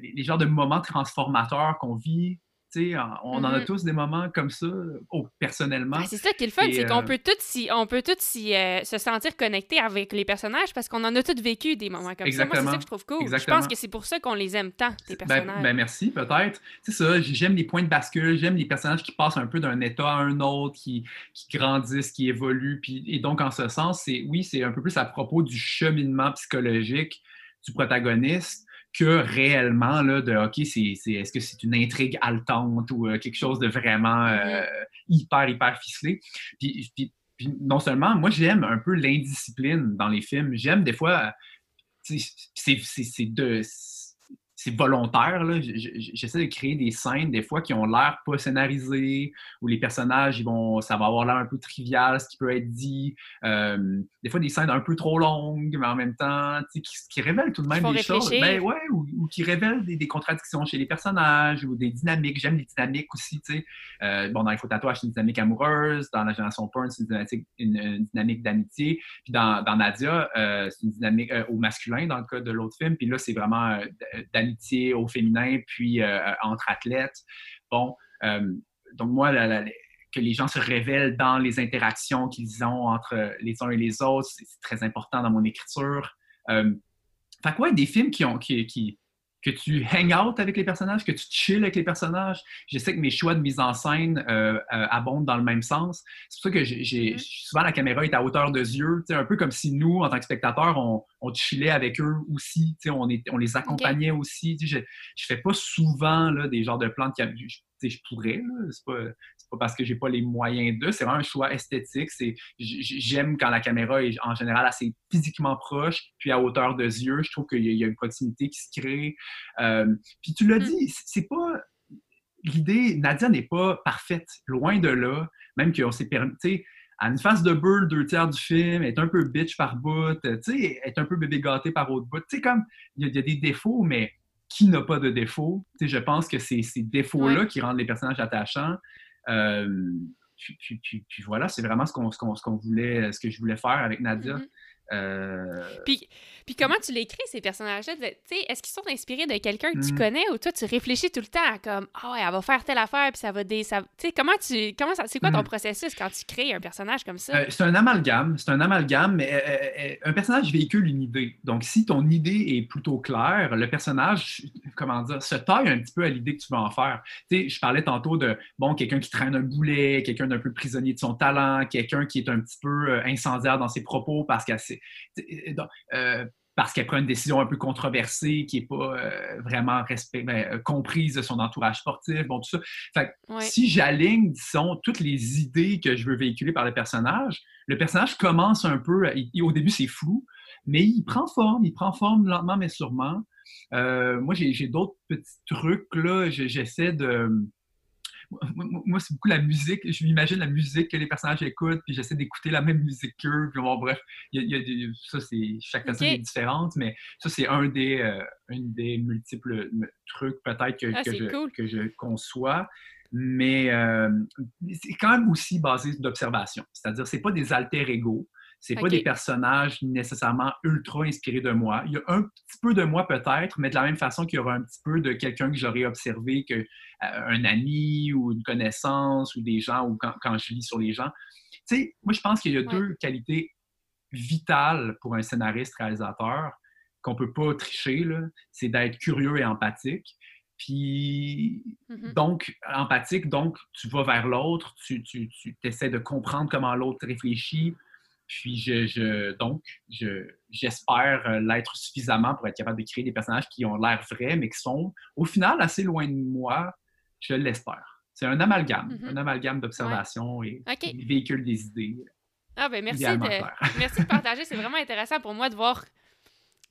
les genres de moments transformateurs qu'on vit on en a mm-hmm. tous des moments comme ça, oh, personnellement. c'est ça qui est le fun, c'est qu'on euh, peut tous, on peut tous euh, se sentir connecté avec les personnages parce qu'on en a tous vécu des moments comme ça. Moi, c'est ça que je trouve cool. Je pense que c'est pour ça qu'on les aime tant, les ben, personnages. Ben, merci, peut-être. C'est ça, j'aime les points de bascule, j'aime les personnages qui passent un peu d'un état à un autre, qui, qui grandissent, qui évoluent. Puis, et donc, en ce sens, c'est oui, c'est un peu plus à propos du cheminement psychologique du protagoniste que réellement là, de OK, c'est, est-ce que c'est une intrigue haletante ou euh, quelque chose de vraiment mm-hmm. euh, hyper, hyper ficelé? Puis, puis, non seulement, moi j'aime un peu l'indiscipline dans les films. J'aime des fois, c'est, c'est de c'est volontaire. J'essaie de créer des scènes, des fois, qui ont l'air pas scénarisées, où les personnages, ils vont, ça va avoir l'air un peu trivial, ce qui peut être dit. Euh, des fois, des scènes un peu trop longues, mais en même temps, qui, qui, révèlent tout de même des choses. Ben, ouais, ou, qui révèlent des, contradictions chez les personnages, ou des dynamiques. J'aime les dynamiques aussi. Euh, bon, dans les faux tatouages, c'est une dynamique amoureuse. Dans la génération porn, c'est une, dynamique d'amitié. Puis dans, Nadia, euh, c'est une dynamique au masculin, dans le cas de l'autre film. Puis là, c'est vraiment d'amitié au féminin, puis euh, entre athlètes. Bon, euh, donc moi, que les gens se révèlent dans les interactions qu'ils ont entre les uns et les autres, c'est très important dans mon écriture. Euh, fait quoi, des films qui ont, qui, que tu hang out avec les personnages, que tu chill avec les personnages. Je sais que mes choix de mise en scène euh, euh, abondent dans le même sens. C'est pour ça que j'ai, mm-hmm. souvent la caméra est à hauteur de yeux, un peu comme si nous, en tant que spectateurs, on, on chillait avec eux aussi, on, est, on les accompagnait aussi. Je ne fais pas souvent là, des genres de plans de je pourrais, c'est pas, pas parce que j'ai pas les moyens d'eux, c'est vraiment un choix esthétique. C'est, j'aime quand la caméra est en général assez physiquement proche, puis à hauteur de yeux. Je trouve qu'il y, a une proximité qui se crée. Euh, puis tu l'as mm. dit, c'est pas l'idée. Nadia n'est pas parfaite, loin de là. Même qu'on s'est permis, tu sais, à une face de bulle deux tiers du film, est un peu bitch par bout, tu sais, est un peu bébé gâté par autre bout. Tu sais, comme il y, a des défauts, mais qui n'a pas de défauts? Tu sais, je pense que c'est ces défauts-là qui rendent les personnages attachants. Euh, puis, voilà, c'est vraiment ce qu'on qu'on voulait, ce que je voulais faire avec Nadia. Mm-hmm. Euh, puis, puis comment tu l'écris, ces personnages-là? Est-ce qu'ils sont inspirés de quelqu'un que tu mm. connais ou toi, tu réfléchis tout le temps à comme, ah ouais, elle va faire telle affaire, puis ça va des. Ça... comment tu. Comment ça... C'est quoi ton mm. processus quand tu crées un personnage comme ça? Euh, c'est un amalgame. C'est un amalgame, mais euh, un personnage véhicule une idée. Donc, si ton idée est plutôt claire, le personnage, comment dire, se taille un petit peu à l'idée que tu veux en faire. Tu sais, je parlais tantôt de, bon, quelqu'un qui traîne un boulet, quelqu'un d'un peu prisonnier de son talent, quelqu'un qui est un petit peu incendiaire dans ses propos parce qu'elle euh, parce qu'elle prend une décision un peu controversée, qui n'est pas euh, vraiment respect, ben, euh, comprise de son entourage sportif, bon, tout ça. Si j'aligne, disons, toutes les idées que je veux véhiculer par le personnage, le personnage commence un peu, au début c'est flou, mais il prend forme, il prend forme lentement mais sûrement. moi, j'ai d'autres petits trucs, là, j'essaie de moi, c'est beaucoup la musique. Je m'imagine la musique que les personnages écoutent, puis j'essaie d'écouter la même musique qu'eux. Puis bon, bref, ça, c'est chaque personne est différente, mais ça, c'est un des, euh, des multiples trucs peut-être que, ah, que, je, que je conçois mais euh, c'est quand même aussi basé d'observation. C'est-à-dire, c'est pas des alter ego. C'est pas des personnages nécessairement ultra inspirés de moi. Il y a un petit peu de moi peut-être, mais de la même façon qu'il y aura un petit peu de quelqu'un que j'aurais observé, que, euh, un ami ou une connaissance ou des gens, ou quand, je lis sur les gens. Tu sais, moi je pense qu'il y a deux qualités vitales pour un scénariste réalisateur qu'on peut pas tricher, c'est d'être curieux et empathique. Puis, Mhm. donc, empathique, donc tu vas vers l'autre, tu, tu, tu essaies de comprendre comment l'autre réfléchit. Puis, je, je- donc, je- j'espère euh, l'être suffisamment pour être capable de créer des personnages qui ont l'air vrais, mais qui sont, au final, assez loin de moi. Je l'espère. C'est un amalgame, Mhm. un amalgame d'observation et OK. qui véhicule des idées. Ah ben merci de, merci de partager. C'est vraiment intéressant pour moi de voir.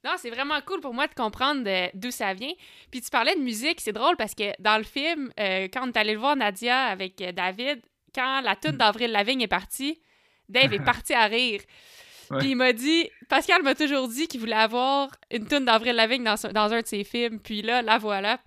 Non, c'est vraiment cool pour moi de comprendre de- d'où ça vient. Puis tu parlais de musique, c'est drôle parce que dans le film, euh, quand on est allé le voir Nadia avec euh, David, quand la tune d'Avril Lavigne est partie, Dave est parti à rire. Ouais. Puis il m'a dit, Pascal m'a toujours dit qu'il voulait avoir une tune d'Avril Lavigne dans, dans un de ses films. Puis là, la voilà.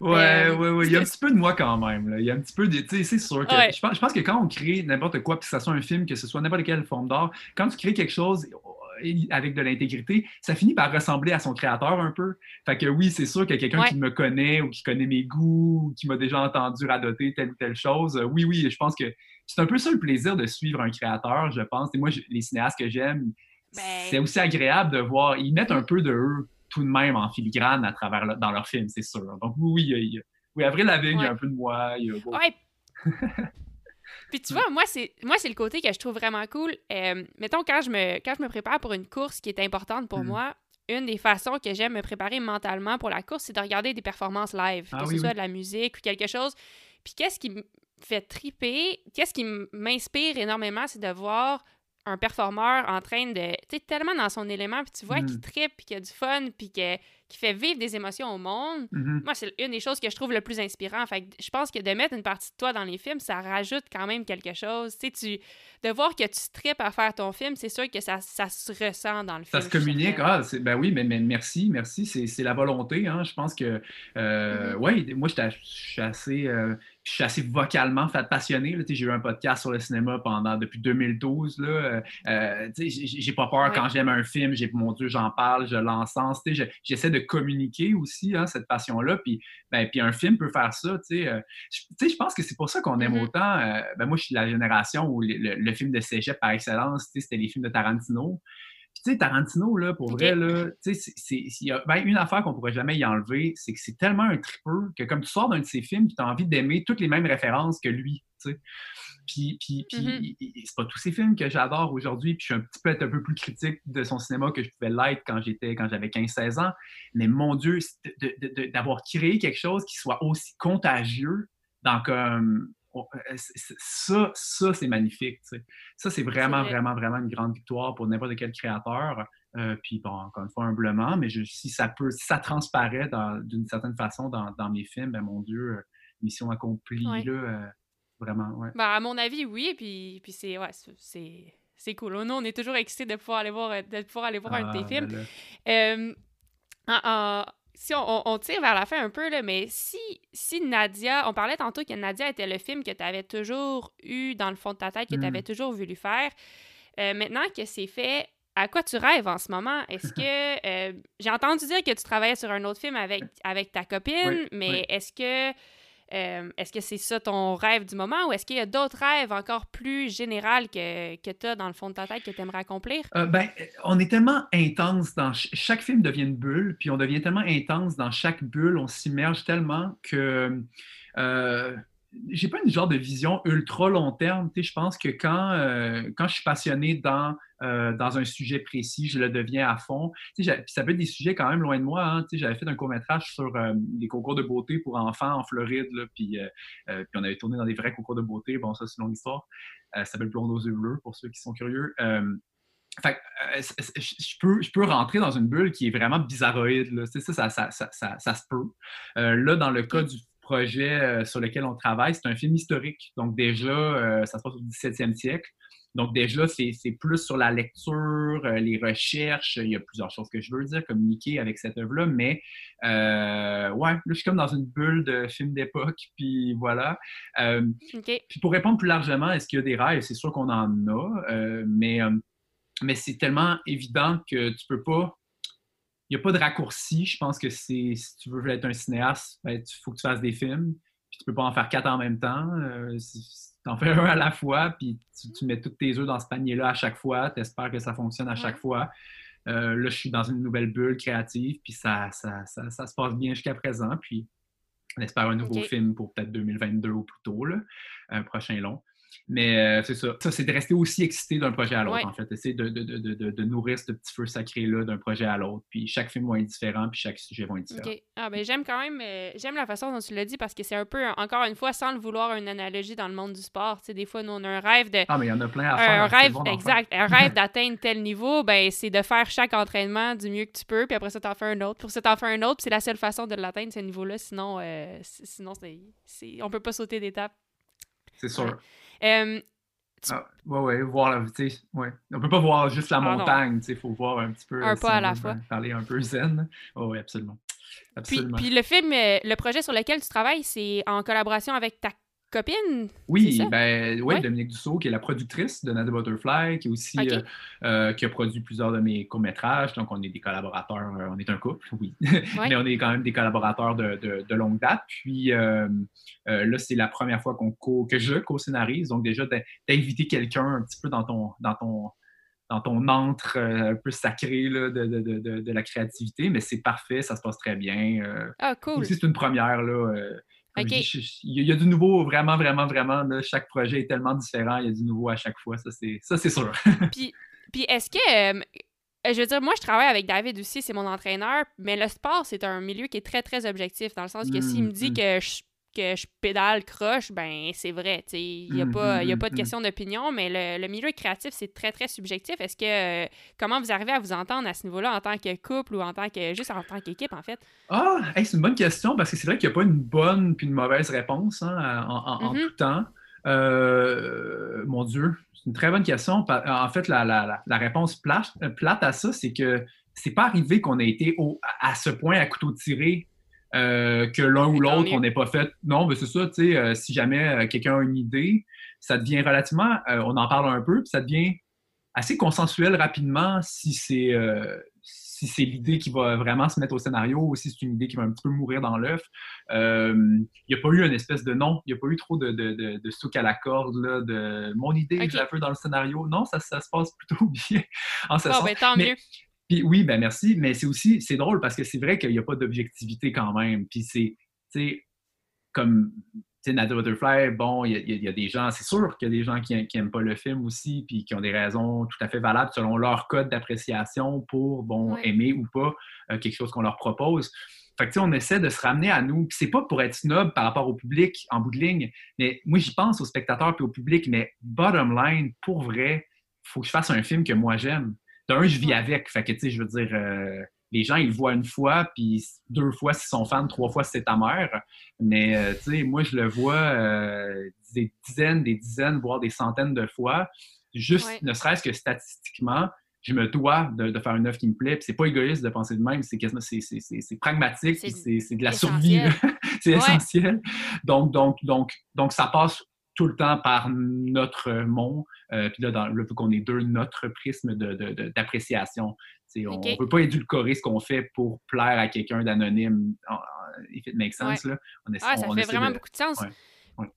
Ouais, Euh, ouais, ouais. Il y a un petit peu de moi quand même. là. Il y a un petit peu de. Tu sais, c'est sûr que. Ouais. Je, pense, je pense que quand on crée n'importe quoi, puis que ce soit un film, que ce soit n'importe quelle forme d'art, quand tu crées quelque chose euh, avec de l'intégrité, ça finit par ressembler à son créateur un peu. Fait que oui, c'est sûr que quelqu'un Ouais. qui me connaît ou qui connaît mes goûts ou qui m'a déjà entendu radoter telle ou telle chose, euh, oui, oui, je pense que c'est un peu ça le plaisir de suivre un créateur, je pense. Et moi, je- les cinéastes que j'aime, Ben- c'est aussi agréable de voir. Ils mettent un peu de eux tout de même en filigrane à travers le- dans leurs films, c'est sûr. Donc oui, oui, il y a- oui, Avril Lavigne, il y Ouais. a un peu de moi. il y a- bon, Ouais. Puis tu vois, moi, c'est moi c'est le côté que je trouve vraiment cool. Euh, mettons, quand je, me, quand je me prépare pour une course qui est importante pour Mm. moi, une des façons que j'aime me préparer mentalement pour la course, c'est de regarder des performances live, Ah que oui, ce soit oui. de la musique ou quelque chose. Puis qu'est-ce qui fait triper, qu'est-ce qui m'inspire énormément, c'est de voir un performeur en train de... Tu sais, tellement dans son élément, puis tu vois Mm. qu'il tripe, puis qu'il a du fun, puis que- qu'il fait vivre des émotions au monde. mhm. Moi, c'est une des choses que je trouve le plus inspirant. Fait que je pense que de mettre une partie de toi dans les films, ça rajoute quand même quelque chose. Tu sais, de voir que tu tripes à faire ton film, c'est sûr que ça, ça se ressent dans le Ça film. se je suis communique. Ah, ben oui, mais, mais merci, merci. C'est la volonté. Hein. Je pense que, euh, Mhm. ouais, moi, je suis assez, euh, je suis assez vocalement passionné. J'ai eu un podcast sur le cinéma pendant depuis 2012. Là. Euh, j'ai pas peur Ouais. quand j'aime un film. J'ai mon Dieu, j'en parle, je l'encense. J'essaie de communiquer aussi hein, cette passion-là. Puis, ben, puis un film peut faire ça. Tu sais, Euh, je tu sais, je pense que c'est pour ça qu'on aime Mhm. autant. euh, ben, moi, je suis de la génération où le, le- le film de cégep par excellence, tu sais, c'était les films de Tarantino. Puis, tu sais, Tarantino, là, pour vrai, là, tu sais, s'il y a ben, une affaire qu'on pourrait jamais y enlever, c'est que c'est tellement un tripeux que comme tu sors d'un de ses films, tu as envie d'aimer toutes les mêmes références que lui, tu sais. Puis, puis, puis Mhm. il- c'est pas tous ces films que j'adore aujourd'hui, puis je suis un petit peu, être un peu plus critique de son cinéma que je pouvais l'être quand j'étais, quand j'avais 15-16 ans. Mais mon Dieu, d'avoir créé quelque chose qui soit aussi contagieux dans comme on- euh, ça, ça c'est magnifique. Ça, c'est vraiment, vrai. vraiment, vraiment une grande victoire pour n'importe quel créateur. Euh, puis bon, encore une fois, humblement, mais je- si ça peut, si ça transparaît d'une certaine façon dans, dans mes films, ben mon Dieu, euh, mission accomplie, Ouais. là, euh, vraiment, ouais. Ben, à mon avis, oui. Puis, puis c'est, ouais, c'est- c'est, c'est cool. Nous, on est toujours excités de pouvoir aller voir, euh, de pouvoir aller voir un de tes Ah, films. Euh, en- en- si on, tire vers la fin un peu, là, mais si, si Nadia, on parlait tantôt que Nadia était le film que tu avais toujours eu dans le fond de ta tête, que tu Mm. avais toujours voulu faire, euh, maintenant que c'est fait, à quoi tu rêves en ce moment? Est-ce que. euh, J'ai entendu dire que tu travaillais sur un autre film avec, avec ta copine, Oui, mais oui. est-ce que. Euh, est-ce que c'est ça ton rêve du moment ou est-ce qu'il y a d'autres rêves encore plus généraux que, que tu as dans le fond de ta tête que tu aimerais accomplir? Euh, ben, on est tellement intense dans ch- chaque film devient une bulle, puis on devient tellement intense dans chaque bulle, on s'immerge tellement que euh, j'ai pas une genre de vision ultra long terme. Je pense que quand, euh, quand je suis passionné dans, euh, dans un sujet précis, je le deviens à fond. Tu sais, ça peut être des sujets quand même loin de moi. hein. Tu sais, J'avais fait un court-métrage sur euh, des concours de beauté pour enfants en Floride, là, puis, euh, euh, puis on avait tourné dans des vrais concours de beauté. Bon, ça, c'est une longue histoire. Ça s'appelle Blonde aux yeux bleus, pour ceux qui sont curieux. Fait que, je peux, je peux rentrer dans une bulle qui est vraiment bizarroïde. Là. Ça, ça, ça, ça, ça- ça se peut. Euh, là, dans le cas du projet sur lequel on travaille, c'est un film historique. Donc déjà, euh, ça se passe au 17e siècle. Donc déjà, c'est plus sur la lecture, euh, les recherches. Il y a plusieurs choses que je veux dire, communiquer avec cette œuvre-là. Mais euh, ouais, là, je suis comme dans une bulle de film d'époque. Puis voilà. Euh, puis pour répondre plus largement, est-ce qu'il y a des rêves? C'est sûr qu'on en a, euh, mais, mais c'est tellement évident que tu peux pas. Il n'y a pas de raccourci. Je pense que si tu veux être un cinéaste, il faut que tu fasses des films. Puis tu peux pas en faire quatre en même temps. Euh, tu en fais un à la fois, puis tu, tu mets tous tes œufs dans ce panier-là à chaque fois. Tu espères que ça fonctionne à chaque fois. Euh, là, je suis dans une nouvelle bulle créative, puis ça, ça, ça, ça se passe bien jusqu'à présent. Puis On espère un nouveau film pour peut-être 2022 ou plus tôt, là, un prochain long. Mais euh, c'est ça. Ça, c'est de rester aussi excité d'un projet à l'autre, en fait. Essayer de, de, de, de, nourrir ce petit feu sacré-là d'un projet à l'autre. Puis chaque film va être différent, puis chaque sujet va être différent. Ah, ben, j'aime quand même, euh, j'aime la façon dont tu l'as dit parce que c'est un peu, encore une fois, sans le vouloir, une analogie dans le monde du sport. Tu sais, des fois, nous, on a un rêve de. Ah, mais il y en a plein à faire. Un rêve, exact. Un rêve d'atteindre tel niveau, ben, c'est de faire chaque entraînement du mieux que tu peux, puis après ça, t'en fais un autre. Pour ça, t'en fais un autre, c'est la seule façon de l'atteindre, ce niveau-là. Sinon, euh, sinon c'est, on peut pas sauter d'étape. C'est sûr. Ah, ouais, ouais, voir la, ouais. On peut pas voir juste la ah, montagne, il faut voir un petit peu. Un pas à la fois. Parler un peu zen. oui, absolument. absolument. Puis, puis, le film, euh, le projet sur lequel tu travailles, c'est en collaboration avec ta copine? Oui, ben, oui, Dominique Dussault, qui est la productrice de Nada Butterfly, qui aussi euh, euh, qui a produit plusieurs de mes courts-métrages. Donc, on est des collaborateurs, euh, on est un couple, oui. Mais on est quand même des collaborateurs de, de, longue date. Puis là, c'est la première fois qu'on que je co-scénarise. Donc, déjà, d'inviter quelqu'un un petit peu dans ton, dans ton, dans ton antre un peu sacré là, de, de, de, la créativité, mais c'est parfait, ça se passe très bien. ah, cool. C'est une première. Là, il y a du nouveau, vraiment, vraiment, vraiment. chaque projet est tellement différent. Il y a du nouveau à chaque fois. Ça, c'est sûr. puis, puis est-ce que. Euh, je veux dire, moi, je travaille avec David aussi, c'est mon entraîneur, mais le sport, c'est un milieu qui est très, très objectif, dans le sens que s'il me dit mmh, mmh. que je que je pédale croche, ben c'est vrai. Il n'y a, pas, a pas de question d'opinion, mais le, milieu créatif, c'est très, très subjectif. Est-ce que comment vous arrivez à vous entendre à ce niveau-là en tant que couple ou en tant que juste en tant qu'équipe, en fait? Ah, c'est une bonne question parce que c'est vrai qu'il n'y a pas une bonne puis une mauvaise réponse hein, en, mm-hmm. tout temps. Euh, mon Dieu, c'est une très bonne question. En fait, la, réponse plate, plate à ça, c'est que c'est pas arrivé qu'on ait été au, à ce point à couteau tiré euh, que l'un ou l'autre, on n'est pas fait. Non, mais c'est ça, tu sais, euh, si jamais euh, quelqu'un a une idée, ça devient relativement, on en parle un peu, puis ça devient assez consensuel rapidement si c'est si c'est l'idée qui va vraiment se mettre au scénario ou si c'est une idée qui va un petit peu mourir dans l'œuf. Il n'y a pas eu une espèce de non, il n'y a pas eu trop de, de, de, souk à la corde, là, de mon idée, je la veux dans le scénario. Non, ça, ça se passe plutôt bien en ce ben, tant mieux oui, ben merci, mais c'est aussi, c'est drôle parce que c'est vrai qu'il n'y a pas d'objectivité quand même. Puis c'est, tu sais, comme, tu sais, Nada Butterfly, bon, il y, a des gens, c'est sûr qu'il y a des gens qui n'aiment pas le film aussi, puis qui ont des raisons tout à fait valables selon leur code d'appréciation pour, bon, aimer ou pas euh, quelque chose qu'on leur propose. Fait que, on essaie de se ramener à nous. c'est pas pour être snob par rapport au public en bout de ligne, mais moi, j'y pense aux spectateurs puis au public, mais bottom line, pour vrai, il faut que je fasse un film que moi j'aime d'un, je vis avec. Fait que, tu sais, je veux dire, euh, les gens, ils le voient une fois, puis deux fois s'ils sont fans, trois fois c'est ta mère. Mais, euh, tu sais, moi, je le vois euh, des dizaines, des dizaines, voire des centaines de fois. Juste, ne serait-ce que statistiquement, je me dois de, faire une œuvre qui me plaît. Puis c'est pas égoïste de penser de même, c'est c'est pragmatique, c'est de la survie. c'est essentiel. Donc, donc, donc, donc, ça passe tout le temps par notre monde. Euh, puis là, dans, vu qu'on est deux, notre prisme d'appréciation. De, on ne peut pas édulcorer ce qu'on fait pour plaire à quelqu'un d'anonyme. If it makes sense, là. On ah, ça fait vraiment beaucoup de sens.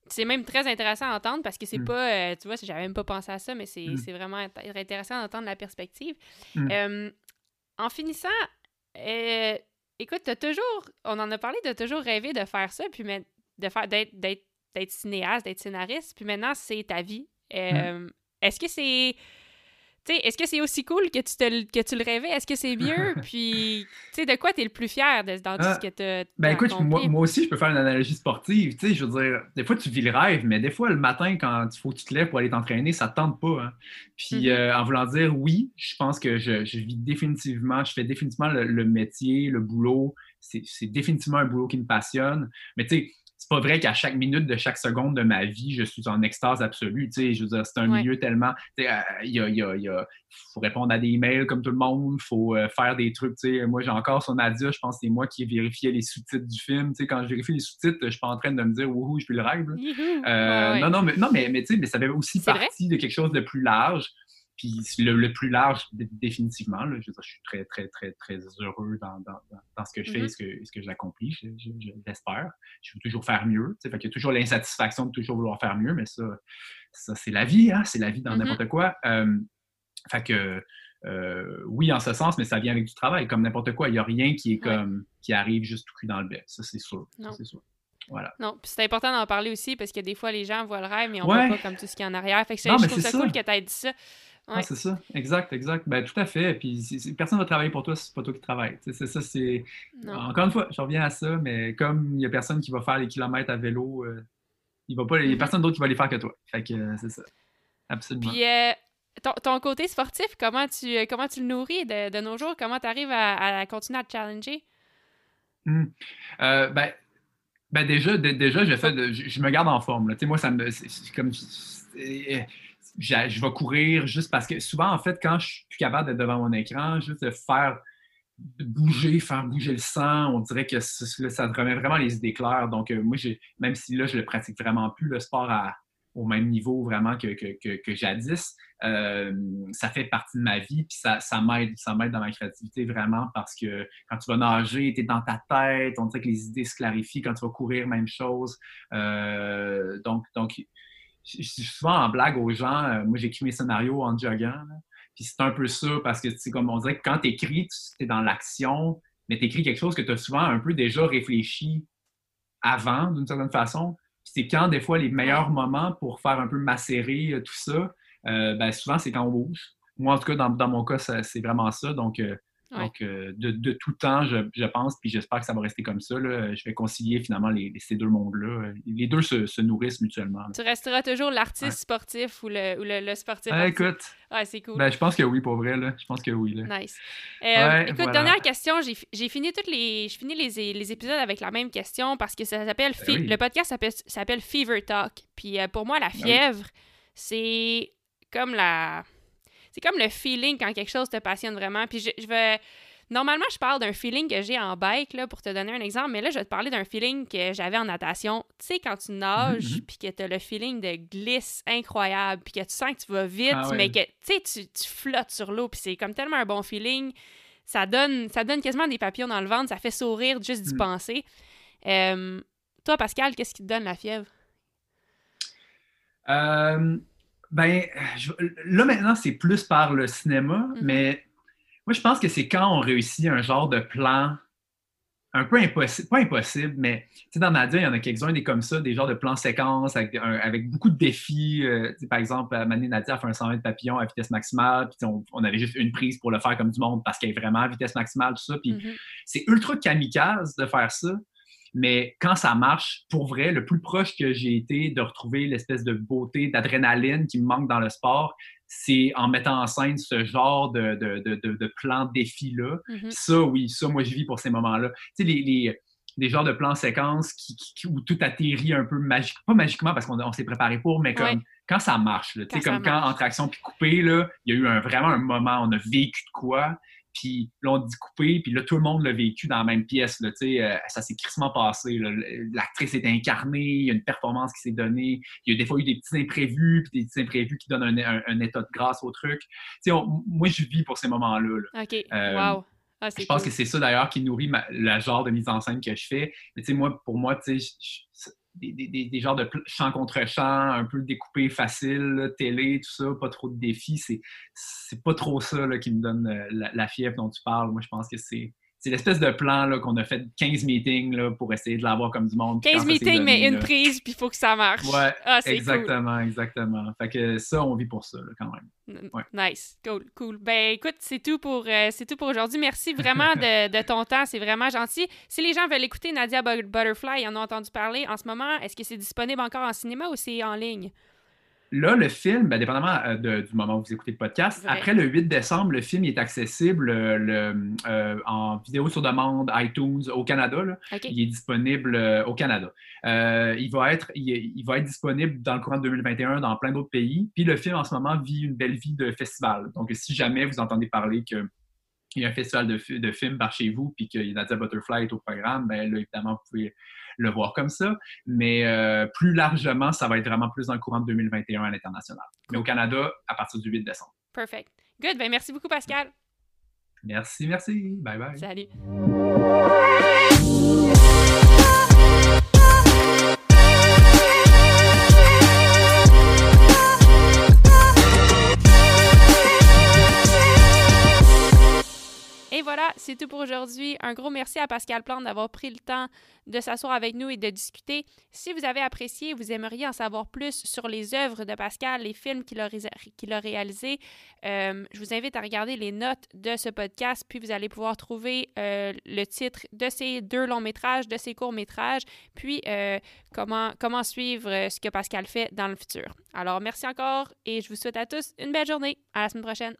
C'est même très intéressant à entendre parce que c'est mm. pas, euh, tu vois, j'avais même pas pensé à ça, mais c'est mm. vraiment intéressant d'entendre la perspective. Mm. Euh, en finissant, écoute, as toujours, on en a parlé, de toujours rêver de faire ça, puis de faire d'être d'être cinéaste, d'être scénariste, puis maintenant, c'est ta vie. Mm. Euh, est-ce que c'est. Est-ce que c'est aussi cool que tu, te, que tu le rêvais? Est-ce que c'est mieux? Puis, tu sais, de quoi tu es le plus fier de, dans tout ce ah, que tu as. Ben écoute, moi, moi, aussi, je peux faire une analogie sportive. Tu sais, je veux dire, des fois, tu vis le rêve, mais des fois, le matin, quand il faut que tu te lèves pour aller t'entraîner, ça ne te tente pas. Hein. Puis, mm-hmm. euh, en voulant dire oui, je pense que je, je vis définitivement, je fais définitivement le, le métier, le boulot. C'est définitivement un boulot qui me passionne. Mais tu sais, c'est pas vrai qu'à chaque minute de chaque seconde de ma vie, je suis en extase absolue. Tu sais, je veux dire, c'est un milieu tellement. Tu sais, il y a, y a, y a, faut répondre à des emails comme tout le monde, il faut euh, faire des trucs. Tu sais, moi, j'ai encore sur Nadia, je pense que c'est moi qui ai vérifié les sous-titres du film. Tu sais, quand je vérifie les sous-titres, je suis pas en train de me dire, wouhou, je suis le rêve. Euh, non, non, mais, non, mais, mais, tu sais, mais ça fait aussi partie de quelque chose de plus large. Puis le, plus large, définitivement, je, je, suis très, très, très, très heureux dans, dans, dans ce que je fais et mm-hmm. ce que, ce que j'accomplis, je, l'espère. Je veux toujours faire mieux. Fait qu'il y a toujours l'insatisfaction de toujours vouloir faire mieux, mais ça, ça c'est la vie, hein? c'est la vie dans mm-hmm. n'importe quoi. Euh, fait que euh, oui, en ce sens, mais ça vient avec du travail, comme n'importe quoi. Il n'y a rien qui est comme qui arrive juste tout cul dans le bec. Ça, c'est sûr. C'est sûr. Voilà. Non, puis c'est important d'en parler aussi parce que des fois, les gens voient le rêve, mais on Ouais. voit pas comme tout ce qu'il y a en arrière. Fait que je, Non, je trouve c'est ça cool ça. que tu aies dit ça. Ah, Ouais. c'est ça, exact, exact. Ben, tout à fait. Puis personne ne va travailler pour toi, si c'est pas toi qui travaille. Tu sais, C'est ça, c'est. Encore une fois, je reviens à ça, mais comme il n'y a personne qui va faire les kilomètres à vélo, euh, il va pas, il n'y a Mhm. personne d'autre qui va les faire que toi. Fait que euh, c'est ça. Absolument. Puis euh, ton, ton côté sportif, comment tu, euh, comment tu le nourris de, de nos jours? Comment tu arrives à, à continuer à te challenger? Hmm. Ben, ben déjà, dé- déjà, je, fais de- je, je me garde en forme. là. Tu sais, moi, ça me, c'est- comme, je, je vais courir juste parce que souvent, en fait, quand je suis plus capable d'être devant mon écran, juste de faire bouger, faire bouger le sang, on dirait que ça, te remet vraiment les idées claires. Donc, euh, moi, même si là, je le pratique vraiment plus, le sport au même niveau vraiment que, que, que, que jadis, euh, ça fait partie de ma vie, puis ça, ça m'aide, ça m'aide dans ma créativité vraiment parce que quand tu vas nager, tu es dans ta tête, on dirait que les idées se clarifient. Quand tu vas courir, même chose. Euh, donc, donc, je suis souvent en blague aux gens. euh, moi, j'écris mes scénarios en joguant. Puis c'est un peu ça parce que, sais, comme on dirait que quand tu écris, tu es dans l'action, mais tu quelque chose que tu as souvent un peu déjà réfléchi avant, d'une certaine façon. Puis c'est quand, des fois, les meilleurs moments pour faire un peu macérer euh, tout ça, euh, ben, souvent, c'est quand on bouge. Moi, en tout cas, dans, mon cas, c'est vraiment ça. Donc, Ouais. donc euh, de, de tout temps, je, je pense, puis j'espère que ça va rester comme ça. là. Je vais concilier finalement les, les- ces deux mondes-là. Les deux se, se nourrissent mutuellement. là. Tu resteras toujours l'artiste Ouais. sportif ou le, ou le, le sportif. Ah, écoute, Ouais, c'est cool. ben, je pense que oui, pour vrai. Là. Je pense que oui. Là. Nice. Euh, Ouais, écoute, voilà. dernière question. J'ai fi- j'ai fini toutes les, j'ai fini les, les épisodes avec la même question parce que ça s'appelle Ben oui. le podcast s'appelle Fever Talk. Puis euh, pour moi, la oui. fièvre, c'est comme la, c'est comme le feeling quand quelque chose te passionne vraiment. Puis je, je vais Normalement, je parle d'un feeling que j'ai en bike, là, pour te donner un exemple, mais là, je vais te parler d'un feeling que j'avais en natation. Tu sais, quand tu nages, Mhm. puis que tu as le feeling de glisse incroyable, puis que tu sens que tu vas vite, Ah ouais. mais que, tu tu, flottes sur l'eau, puis c'est comme tellement un bon feeling. Ça donne, ça donne quasiment des papillons dans le ventre, ça fait sourire juste d'y Mhm. penser. Euh, toi, Pascal, qu'est-ce qui te donne la fièvre? Euh, ben, je- là maintenant, c'est plus par le cinéma, Mhm. mais moi, je pense que c'est quand on réussit un genre de plan un peu impossible, pas impossible, mais tu sais, dans Nadia, il y en a quelques-uns des comme ça, des genres de plans séquences avec, un- avec beaucoup de défis. euh, par exemple, à Mané Nadia a fait un 120 papillon à vitesse maximale, puis on avait juste une prise pour le faire comme du monde parce qu'elle est vraiment à vitesse maximale, tout ça. Puis Mhm. c'est ultra kamikaze de faire ça, mais quand ça marche, pour vrai, le plus proche que j'ai été de retrouver l'espèce de beauté, d'adrénaline qui me manque dans le sport, c'est en mettant en scène ce genre de, de, de, de, plan défi-là. Mhm. Ça, oui, ça, moi, je vis pour ces moments-là. Tu sais, les, les, des genres de plans séquences qui, où tout atterrit un peu magique, pas magiquement parce qu'on on s'est préparé pour, mais comme Ouais. quand ça marche, là, tu sais, Quand comme quand entre action puis coupé, il y a eu un, vraiment un moment, on a vécu de quoi, puis là, on dit coupé, puis là, tout le monde l'a vécu dans la même pièce, là, tu sais, euh, ça s'est crissement passé, l'actrice est incarnée, il y a une performance qui s'est donnée, il y a des fois eu des petits imprévus, puis des petits imprévus qui donnent un, un- un état de grâce au truc. Tu sais, on- moi, je vis pour ces moments-là, là. OK. Euh, wow. Ah, Je pense cool. que c'est ça d'ailleurs qui nourrit ma- le genre de mise en scène que je fais. Mais tu sais, moi, pour moi, tu sais, je- je- des, des- des- genres de chant contre chant, un peu découpé facile, télé, tout ça, pas trop de défis, c'est, c'est pas trop ça là, qui me donne euh, la fièvre dont tu parles. Moi, je pense que c'est, c'est l'espèce de plan là, qu'on a fait 15 meetings là, pour essayer de l'avoir comme du monde. Puis 15 quand ça s'est meetings, mais une là, prise, puis il faut que ça marche. Ouais, ah, c'est cool. Exactement, exactement. Fait que ça, on vit pour ça, là, quand même. Ouais. Nice, cool, cool. Ben écoute, c'est tout pour euh, c'est tout pour aujourd'hui. Merci vraiment de, de ton temps, c'est vraiment gentil. Si les gens veulent écouter Nadia But- Butterfly, ils en ont entendu parler en ce moment. Est-ce que c'est disponible encore en cinéma ou c'est en ligne? Là, le film, ben, dépendamment euh, de- du moment où vous écoutez le podcast, après le 8 décembre, le film est accessible euh, le, euh, en vidéo sur demande, iTunes, au Canada. là. Il est disponible euh, au Canada. Il, va être, il, il va être disponible dans le courant de 2021 dans plein d'autres pays. Puis le film, en ce moment, vit une belle vie de festival. Donc, si jamais vous entendez parler que il y a un festival de, de films par chez vous, puis que Nadia Butterfly est au programme, ben là, évidemment, vous pouvez le voir comme ça. Mais euh, plus largement, ça va être vraiment plus dans le courant de 2021 à l'international. Mais au Canada, à partir du 8 décembre. Perfect. Good. Ben merci beaucoup, Pascal. Merci, merci. Bye bye. Salut. Voilà, c'est tout pour aujourd'hui. Un gros merci à Pascal Plante d'avoir pris le temps de s'asseoir avec nous et de discuter. Si vous avez apprécié, vous aimeriez en savoir plus sur les œuvres de Pascal, les films qu'il a, réalisés, euh, je vous invite à regarder les notes de ce podcast, puis vous allez pouvoir trouver euh, le titre de ces deux longs métrages, de ces courts métrages, puis euh, comment suivre ce que Pascal fait dans le futur. Alors, merci encore et je vous souhaite à tous une belle journée. À la semaine prochaine.